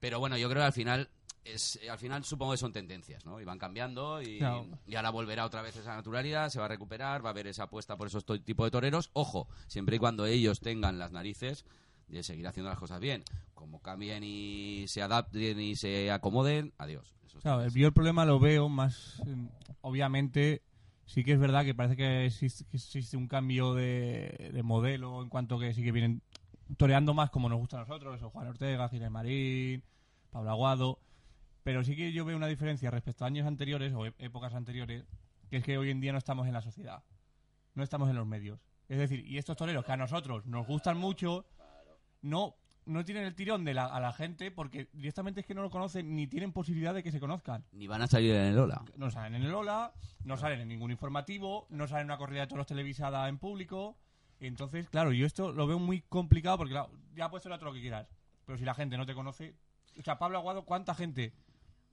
Pero bueno, yo creo que al final es, al final supongo que son tendencias, ¿no? Y van cambiando y, Claro. y ahora volverá otra vez esa naturalidad, se va a recuperar, va a haber esa apuesta por esos to- tipo de toreros. Ojo, siempre y cuando ellos tengan las narices de seguir haciendo las cosas bien. Como cambien y se adapten y se acomoden, adiós. Eso Claro, el- yo el problema lo veo más. eh, obviamente, sí que es verdad que parece que existe, que existe un cambio de, de modelo en cuanto que sí que vienen toreando más como nos gusta a nosotros, eso, Juan Ortega, Ginés Marín, Pablo Aguado. Pero sí que yo veo una diferencia respecto a años anteriores o e- épocas anteriores, que es que hoy en día no estamos en la sociedad, no estamos en los medios. Es decir, y estos toreros que a nosotros nos gustan mucho, no, no tienen el tirón de la, a la gente porque directamente es que no lo conocen ni tienen posibilidad de que se conozcan. Ni van a salir en el Ola. No salen en el Ola, no salen en ningún informativo, no salen en una corrida de toros televisada en público. Entonces, claro, yo esto lo veo muy complicado porque, claro, ya puedes ser todo lo que quieras. Pero si la gente no te conoce. O sea, Pablo Aguado, ¿cuánta gente?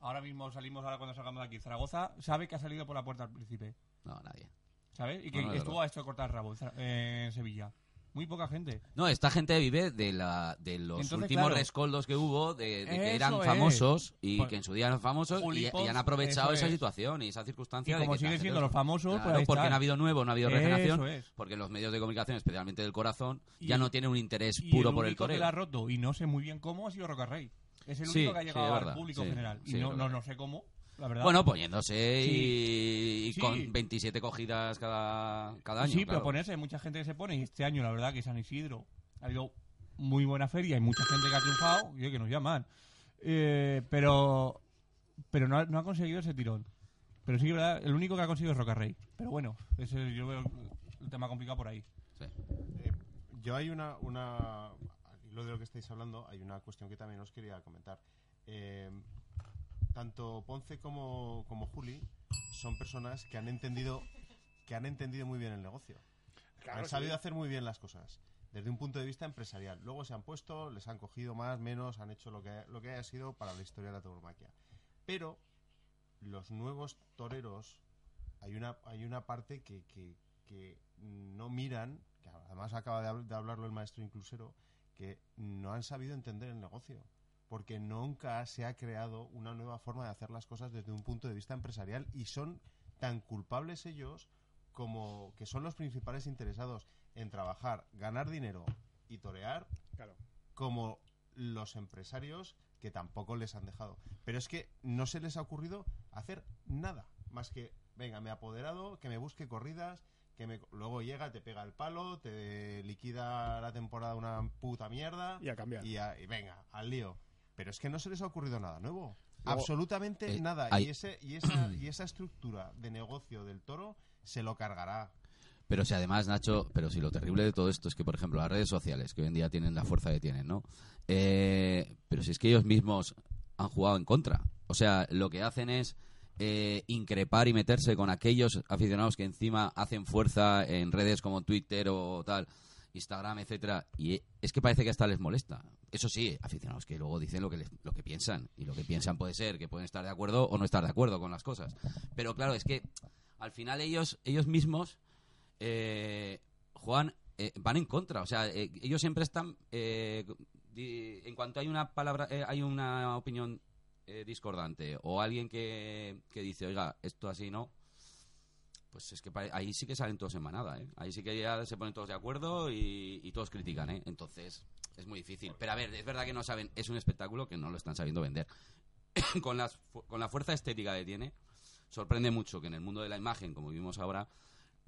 Ahora mismo salimos, ahora cuando salgamos de aquí, Zaragoza, sabe que ha salido por la puerta al príncipe. No, nadie. ¿Sabes? Y que No, no, de estuvo a esto de cortar el rabo en Sevilla. Muy poca gente. No, esta gente vive de, la, de los Entonces, últimos claro. rescoldos que hubo, de, de que eran es. famosos y Pues, que en su día eran famosos y, y han aprovechado esa es. situación y esa circunstancia. Y de como que la siguen siendo los- famosos, pues Claro, ahí porque no ha habido nuevo, no ha habido regeneración, es. porque los medios de comunicación, especialmente del corazón, Y- ya no tienen un interés puro el por el único que toreo. la ha roto, y no sé muy bien cómo, ha sido Rocarrey. Es el Sí, único que ha sí, llegado es al verdad, público sí, general. sí, y no, no, sé cómo, la verdad. Bueno, poniéndose y, Sí. y Sí. con 27 cogidas cada, cada año. sí, claro. pero ponerse, hay mucha gente que se pone, y este año, la verdad, que San Isidro ha habido muy buena feria, hay mucha gente que ha triunfado, y que nos llaman. Eh, pero pero no ha, no ha conseguido ese tirón. Pero sí que verdad, el único que ha conseguido es Rocarrey. Pero bueno, ese, yo veo el tema complicado por ahí. Sí. Eh, yo hay una, una, hilo de lo que estáis hablando, hay una cuestión que también os quería comentar. Eh, tanto Ponce como, como Juli son personas que han entendido que han entendido muy bien el negocio. Claro, han sí. sabido hacer muy bien las cosas desde un punto de vista empresarial. Luego se han puesto, les han cogido más, menos, han hecho lo que, lo que haya sido para la historia de la tauromaquia. Pero los nuevos toreros, hay una, hay una parte que, que, que no miran, que además acaba de, de hablarlo el maestro inclusero, que no han sabido entender el negocio. Porque nunca se ha creado una nueva forma de hacer las cosas desde un punto de vista empresarial y son tan culpables ellos como que son los principales interesados en trabajar, ganar dinero y torear, Claro. como los empresarios que tampoco les han dejado. Pero es que no se les ha ocurrido hacer nada más que, venga, me he apoderado, que me busque corridas, que me... luego llega, te pega el palo, te liquida la temporada una puta mierda Y a cambiar. y, a- y venga, al lío. Pero es que no se les ha ocurrido nada nuevo. Luego- Absolutamente Eh, nada. hay- Y, ese, y, esa, y esa estructura de negocio del toro se lo cargará. Pero si además, Nacho, pero si lo terrible de todo esto es que, por ejemplo, las redes sociales, que hoy en día tienen la fuerza que tienen, ¿no? Eh, pero si es que ellos mismos han jugado en contra. O sea, lo que hacen es eh, increpar y meterse con aquellos aficionados que encima hacen fuerza en redes como Twitter o tal, Instagram, etcétera, y eh, es que parece que hasta les molesta. Eso sí, aficionados que luego dicen lo que les- lo que piensan y lo que piensan puede ser que pueden estar de acuerdo o no estar de acuerdo con las cosas. Pero claro, es que al final ellos ellos mismos eh, Juan, eh, van en contra. O sea, eh, ellos siempre están. eh, di- en cuanto hay una palabra, eh, hay una opinión eh, discordante o alguien que, que dice, oiga, esto así no. Pues es que ahí sí que salen todos en manada, ¿eh? Ahí sí que ya se ponen todos de acuerdo y, todos critican, ¿eh? Entonces, es muy difícil. Pero a ver, es verdad que no saben, es un espectáculo que no lo están sabiendo vender. con, las, con la fuerza estética que tiene, sorprende mucho que en el mundo de la imagen, como vivimos ahora,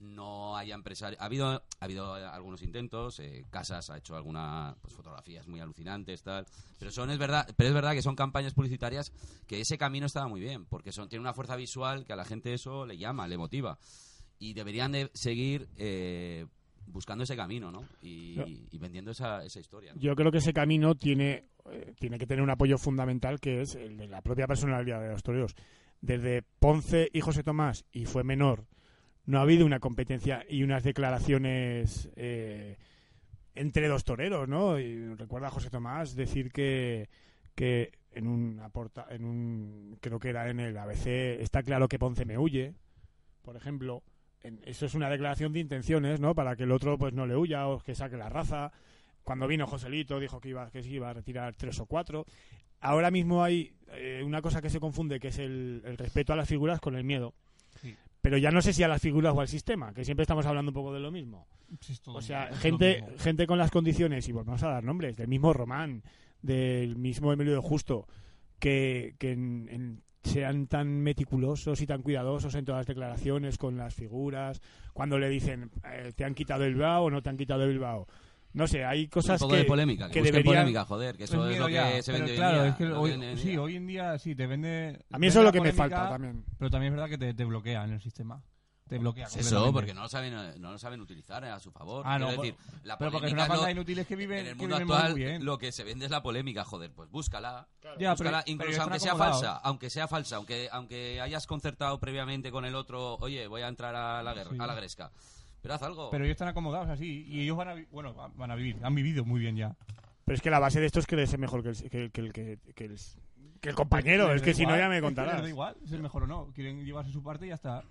no haya empresarios. Ha habido, ha habido algunos intentos, eh, Casas ha hecho algunas pues, fotografías muy alucinantes, tal. Pero son, es verdad, pero es verdad que son campañas publicitarias que ese camino estaba muy bien, porque son, tiene una fuerza visual que a la gente eso le llama, le motiva. Y deberían de seguir eh, buscando ese camino, ¿no? Y, y vendiendo esa, esa historia. ¿no? Yo creo que ese camino tiene, eh, tiene que tener un apoyo fundamental que es el de la propia personalidad de los toreros. Desde Ponce y José Tomás, y fue menor, no ha habido una competencia y unas declaraciones eh, entre dos toreros, ¿no? Y recuerda a José Tomás decir que, que en un aporta, en un creo que era en el ABC está claro que Ponce me huye, por ejemplo. En- eso es una declaración de intenciones, ¿no? Para que el otro pues no le huya o que saque la raza. Cuando vino Joselito dijo que iba que se iba a retirar tres o cuatro. Ahora mismo hay eh, una cosa que se confunde, que es el, el respeto a las figuras con el miedo. Sí. Pero ya no sé si a las figuras o al sistema, que siempre estamos hablando un poco de lo mismo. Sí, O sea, gente, gente con las condiciones, y volvemos a dar nombres, del mismo Román, del mismo Emilio de Justo, que, que en- en- sean tan meticulosos y tan cuidadosos en todas las declaraciones, con las figuras, cuando le dicen, eh, ¿te han quitado el Bilbao o no te han quitado el Bilbao? No sé, hay un cosas poco que, de polémica, que, que deberían- polémica, joder, que eso Pues es lo que ya, se vende claro, hoy en es que día, hoy, que hoy en sí, día. hoy en día sí te vende. A mí eso es lo que me falta también. Pero también es verdad que te, te bloquea en el sistema. Te bloquea. Pues eso, completamente. porque no lo saben, eh, no lo saben utilizar a su favor. Ah, no, Quiero pero- decir, la Pero porque es una banda no- de inútiles que viven, en el mundo viven muy actual bien. lo que se vende es la polémica, joder, pues búscala. Ya, búscala, pero- incluso pero aunque sea falsa, aunque sea falsa, aunque aunque hayas concertado previamente con el otro, oye, voy a entrar a la guerra, Sí. a la gresca. Pero haz algo. Pero ellos están acomodados así. Y ellos van a, vi- bueno, van- van a vivir. Han vivido muy bien ya. Pero es que la base de esto es que ser mejor que el, que, el- que el, que, que el, que el compañero. Les Es da que si no igual, ya me es que contarás. Da igual, si es mejor o no. Quieren llevarse su parte y ya está.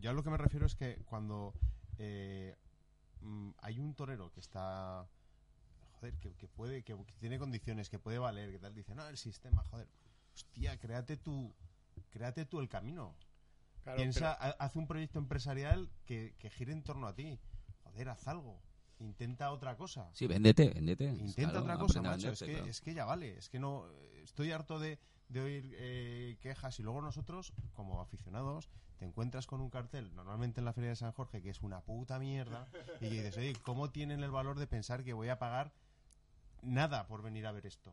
Yo a lo que me refiero es que cuando eh, mm, hay un torero que está. Joder, que, que puede, que, que tiene condiciones, que puede valer, que tal, dice, no, el sistema, joder. Hostia, créate tú, créate tú el camino. Claro, Piensa, ha- haz un proyecto empresarial que, que gire en torno a ti. Joder, haz algo. Intenta otra cosa. Sí, véndete, véndete. Intenta Claro, otra cosa, macho. Es que, claro. es que ya vale. Es que no. Estoy harto de, de oír eh, quejas y luego nosotros, como aficionados, te encuentras con un cartel, normalmente en la Feria de San Jorge, que es una puta mierda, y dices, oye, ¿cómo tienen el valor de pensar que voy a pagar nada por venir a ver esto?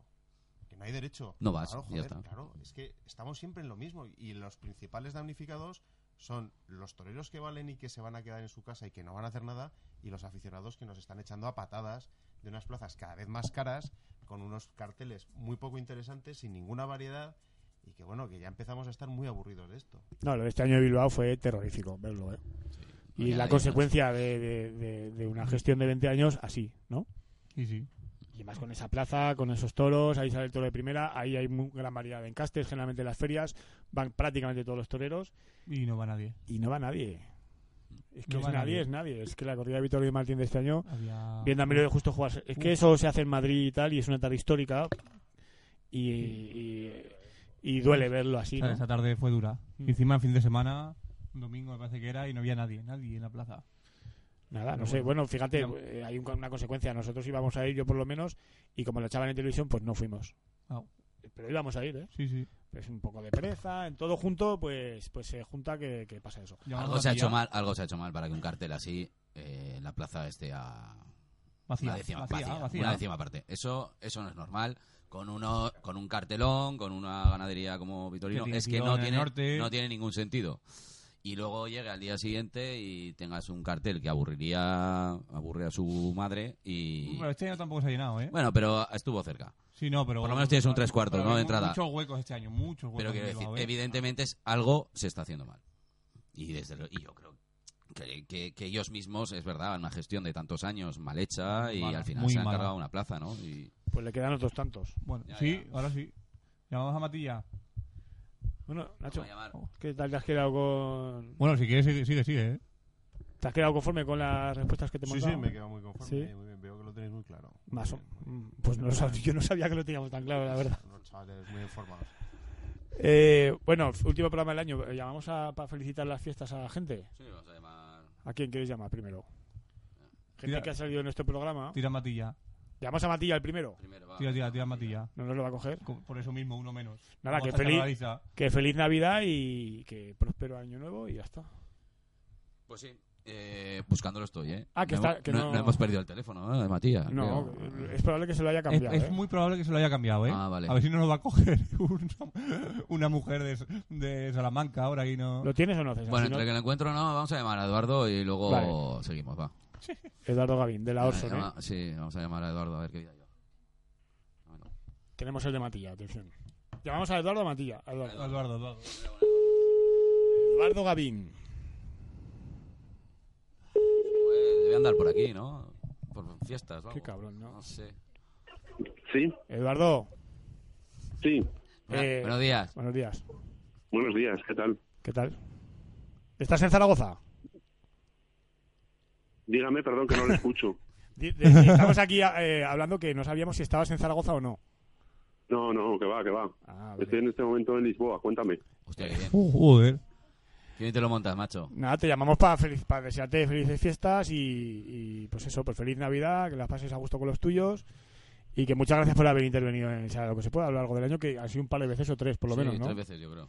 Que no hay derecho. No vas, Claro, ya joder, está. claro, es que estamos siempre en lo mismo y los principales damnificados son los toreros que valen y que se van a quedar en su casa y que no van a hacer nada y los aficionados que nos están echando a patadas de unas plazas cada vez más caras con unos carteles muy poco interesantes sin ninguna variedad y que bueno que ya empezamos a estar muy aburridos de esto No, lo de este año de Bilbao fue terrorífico verlo, ¿eh? Y la consecuencia de, de- de- de una gestión de 20 años así, ¿no? Sí, sí. Y más con esa plaza, con esos toros, ahí sale el toro de primera, ahí hay muy gran variedad de encastes, generalmente en las ferias van prácticamente todos los toreros Y no va nadie. y no va nadie. Es que No es nadie, nadie. es nadie. Es que la corrida de Vitorio Martín de este año, Había... viendo a de Justo jugar, es que eso se hace en Madrid y tal, y es una tarde histórica y, y, y duele verlo así, O sea, ¿no? Esa tarde fue dura. Mm. Y encima, en fin de semana, un domingo me parece que era, y no había nadie, nadie en la plaza. Nada, no sé. bueno. Bueno, fíjate, eh, hay un- una consecuencia. Nosotros íbamos a ir, yo por lo menos, y como lo echaban en televisión, pues no fuimos. Ah. Pero íbamos a ir, ¿eh? Sí, sí. Es un poco de pereza, en todo junto, pues pues se junta que, que pasa eso. Algo se ha hecho mal, algo se ha hecho mal para que un cartel así eh, en la plaza esté a Vacía, una décima, vacía, vacía, vacía. una décima parte. Eso, eso no es normal. Con uno, con un cartelón, con una ganadería como Vitorino, es que no tiene, norte. no tiene ningún sentido. Y luego llegue al día siguiente y tengas un cartel que aburriría, aburre a su madre y Bueno, este año tampoco se ha llenado, ¿eh? bueno, pero estuvo cerca. Sí, no, pero... por lo menos tienes un tres cuartos, ¿no? de entrada. Muchos huecos este año, muchos huecos. Pero quiero en decir, Bilbao, ¿eh? evidentemente es algo se está haciendo mal. Y desde lo- y yo creo que, que- que ellos mismos, es verdad, una gestión de tantos años mal hecha y Mala, al final se han mala. cargado una plaza, ¿no? Y Pues le quedan otros tantos. Bueno, Ya, sí, ya. ahora sí. Llamamos a Matilla. Bueno, Nacho. ¿qué tal te has quedado con... Bueno, si quieres, sigue, sigue, sigue, ¿eh? ¿Te has quedado conforme con las respuestas que te hemos sí dado? sí me quedo muy conforme Sí. muy bien veo que lo tenéis muy claro Más o- Muy bien. Pues no lo yo no sabía que lo teníamos tan claro, la verdad. unos chavales muy informados Eh, bueno, último programa del año. ¿Llamamos a, para felicitar las fiestas a la gente? Sí, vamos a llamar. ¿A quién queréis llamar primero? Gente Tira- que ha salido en este programa. Tira Matilla. Llamamos a Matilla el primero. Primero, va. Tira, tira, tira, Matilla. No nos lo va a coger. Co- Por eso mismo, uno menos. Nada, Vamos que feliz-. Que feliz Navidad y que próspero año nuevo y ya está. Pues sí. Eh, buscándolo estoy, ¿eh? Ah, que no, está- que no, no- no hemos perdido el teléfono, ¿eh? De Matías. No, creo. es probable que se lo haya cambiado. es ¿eh? muy probable que se lo haya cambiado, ¿eh? Ah, vale. A ver si no lo va a coger una, una mujer de, de Salamanca ahora y no... ¿Lo tienes o no, César? Bueno, Si no- entre que lo encuentro o no, vamos a llamar a Eduardo y luego Vale. seguimos, va. Eduardo Gavín, de la Orson, ¿eh? llama- Sí, vamos a llamar a Eduardo a ver qué día yo. Bueno, Tenemos el de Matilla, atención. Llamamos a Eduardo o Matilla. A Eduardo. Eduardo, Eduardo. Eduardo Gavín. pues, debe andar por aquí, ¿no? Por fiestas, o Qué cabrón, ¿no? No sé. Sí, Eduardo, sí. Eh, Buenos días. buenos días. Buenos días, ¿qué tal? ¿Qué tal? ¿Estás en Zaragoza? Dígame, perdón, que no le escucho. Estamos aquí eh, hablando que no sabíamos si estabas en Zaragoza o no. No, no, que va, que va. Ah, vale. Estoy en este momento en Lisboa, cuéntame. Hostia, qué bien. Uh, joder. Qué bien te lo montas, macho. Nada, te llamamos para, feliz, para desearte felices fiestas y, y, pues eso, pues feliz Navidad, que las pases a gusto con los tuyos y que muchas gracias por haber intervenido en Sea lo que se pueda a lo largo del año, que ha sido un par de veces o tres por lo Sí, menos, ¿no? tres veces, yo creo.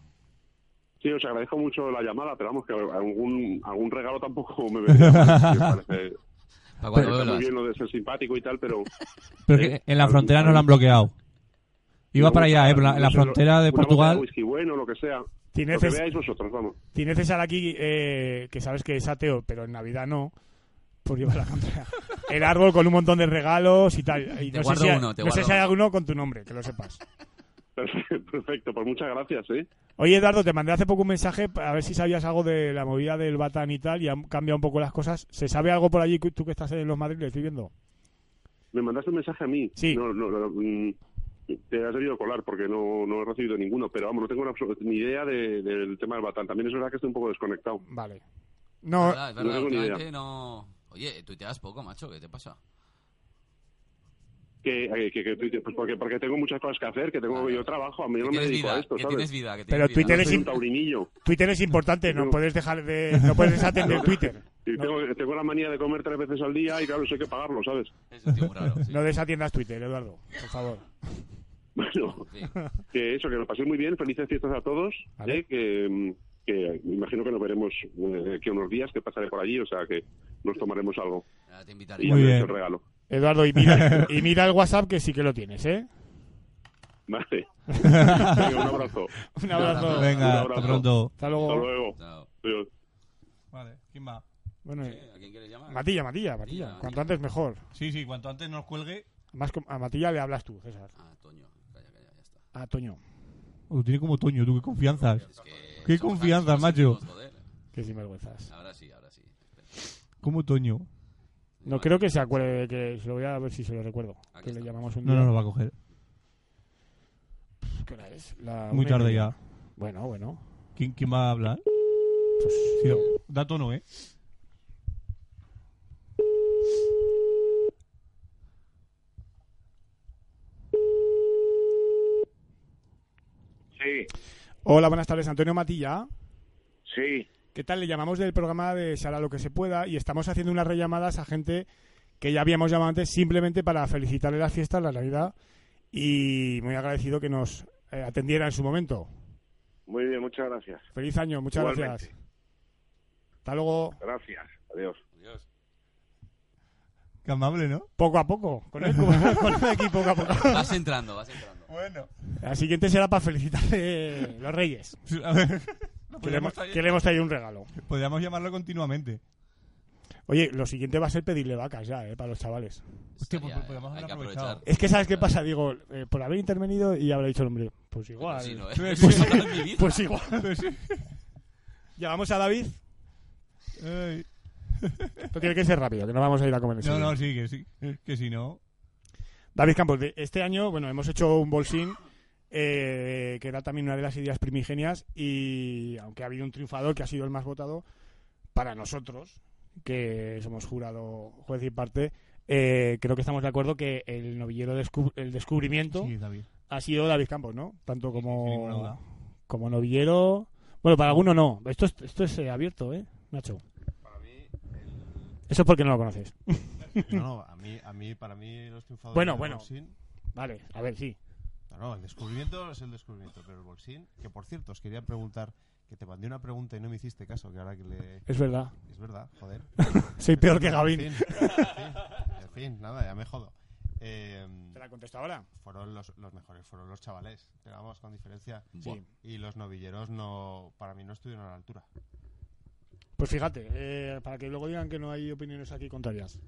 Sí, os agradezco mucho la llamada, pero vamos, que algún, algún regalo tampoco me vendría mal. Me parece, Para cuando está muy bien lo de ser simpático y tal, pero... Pero Eh, que en la frontera no lo han bloqueado. Iba para allá, ¿eh? la- en la frontera de Portugal. whisky bueno, lo que sea. Tiene, Lo que Cés- veáis vosotros, vamos. tiene César aquí, eh, que sabes que es ateo, pero en Navidad no, por llevar la contra. El árbol con un montón de regalos y tal. Y Te no sé, guardo si, hay- uno, te no sé guardo si hay uno. alguno con tu nombre, que lo sepas. Perfecto, perfecto, pues muchas gracias, ¿eh? Oye, Eduardo, te mandé hace poco un mensaje a ver si sabías algo de la movida del Batán y tal, y han cambiado un poco las cosas. ¿Se sabe algo por allí, tú que estás en los Madrid, estoy viendo? Me mandaste un mensaje a mí. Sí. No, no, no, mm, te has debido colar porque no, no he recibido ninguno, pero vamos, no tengo ni idea de- del tema del Batán. También es verdad que estoy un poco desconectado. Vale. No, verdad, es verdad, no tengo ni idea. no... Oye, tuiteas poco, macho, ¿qué te pasa? Que, eh, que, que tuite- pues porque, porque tengo muchas cosas que hacer, que tengo yo trabajo, a mí no me dedico vida, a esto, ¿sabes? tienes vida, que Pero tienes Twitter vida. es un. Twitter es importante, no No. puedes dejar de, no puedes desatender Twitter. Y tengo, tengo la manía de comer tres veces al día y claro, eso hay que pagarlo, ¿sabes? Es un tío muy raro, sí. No desatiendas Twitter, Eduardo, por favor. Bueno, Sí. que eso, que lo paséis muy bien, felices fiestas a todos, Vale. ¿eh? que, que me imagino que nos veremos eh, que unos días, que pasaré por allí, o sea que nos tomaremos algo. Ya te Y invitaré. ya Muy me bien. regalo. Eduardo, y mira, y mira el WhatsApp que sí que lo tienes, ¿eh? Vale. Venga, un abrazo. Un abrazo. Un Venga, abrazo. hasta pronto. Hasta Hasta luego. luego. Chao. Adiós. Vale, ¿quién va? Bueno, Sí, ¿A quién quieres llamar? Matilla, Matilla, Matilla. Matilla. Cuanto antes mejor. Sí, sí, cuanto antes nos cuelgue. Más a Matilla le hablas tú, César. Ah, Toño. Calla, calla, ya está. A Toño, Oh, tiene como Toño, tú, qué confianzas. Es que Qué somos confianza, amigos macho. que sinvergüenzas. Ahora sí, ahora sí. Como Toño. No creo que se acuerde de que se lo voy a ver si se lo recuerdo. Aquí Que le llamamos un No, día. no lo va a coger. ¿Qué hora es? La Muy una y tarde media. ya. Bueno, bueno. ¿Quién, quién va a hablar? Pues, Sí, no, da tono, ¿eh? Sí, Hola, buenas tardes, Antonio Matilla. sí. ¿Qué tal? Le llamamos del programa de Sara lo que se pueda y estamos haciendo unas rellamadas a gente que ya habíamos llamado antes simplemente para felicitarle las fiestas, la Navidad y muy agradecido que nos eh, atendiera en su momento. Muy bien, muchas gracias. Feliz año, muchas Igualmente. gracias. Hasta luego, Gracias. Adiós. Adiós. Qué amable, ¿no? poco a poco, con el, con el equipo poco a poco. Vas entrando, vas entrando. Bueno. La siguiente será para felicitarle los Reyes, A ver, que le, hemos, podríamos traer- que le hemos traído un regalo. podríamos llamarlo continuamente. Oye, lo siguiente va a ser pedirle vacas ya, eh, para los chavales. Hostia, pues podríamos eh, hay haber que aprovechado. aprovechar. Es que, ¿sabes qué pasa? Digo, eh, por haber intervenido y habrá dicho el hombre, pues igual. Sí, no, ¿eh? Pues- Eso no es mi vida. Pues igual. Llamamos a David. Ay. Esto tiene que ser rápido, que no vamos a ir a comer No, no, sí, que sí. Que si no. David Campos, de este año, bueno, hemos hecho un bolsín eh, que era también una de las ideas primigenias y aunque ha habido un triunfador que ha sido el más votado, para nosotros, que somos jurado, juez y parte, eh, creo que estamos de acuerdo que el novillero descu- el descubrimiento Sí, David. ha sido David Campos, ¿no? Tanto como, como novillero. Bueno, para alguno no. Esto es, esto es eh, abierto, ¿eh, Nacho? Eso es porque no lo conoces. No, no, a mí, a mí, para mí los triunfadores Bueno, bueno. Vale, a ver, sí. No, no, el descubrimiento es el descubrimiento, pero el Bolsín, que por cierto, os quería preguntar, que te mandé una pregunta y no me hiciste caso, que ahora que le... Es verdad. Es verdad, joder. Soy peor que Gavín. En fin, en nada, ya me jodo. Eh, ¿Te la contesto ahora? fueron los, los mejores, fueron los chavales, pero vamos, con diferencia. Sí. Y los novilleros no, para mí no estuvieron a la altura. Pues fíjate, eh, para que luego digan que no hay opiniones aquí contrarias.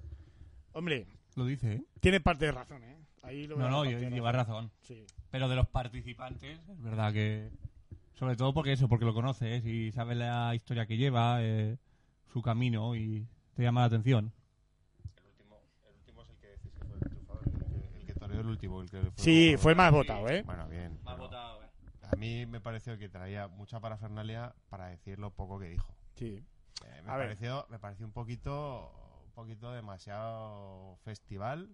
Hombre, Lo dice, ¿eh? tiene parte de razón, ¿eh? Ahí lo No, no, lleva razón. Sí. Pero de los participantes, es verdad que. Sobre todo porque eso, porque lo conoces y sabes la historia que lleva, eh, su camino y te llama la atención. El último, el último es el que decís que fue el triunfador, el que, el que toreó el último. El que fue Sí, el fue el más votado, ¿eh? Bueno, bien. pero A mí me pareció que traía mucha parafernalia para decir lo poco que dijo. Sí. Eh, me, A ver. pareció, me pareció un poquito, un poquito demasiado festival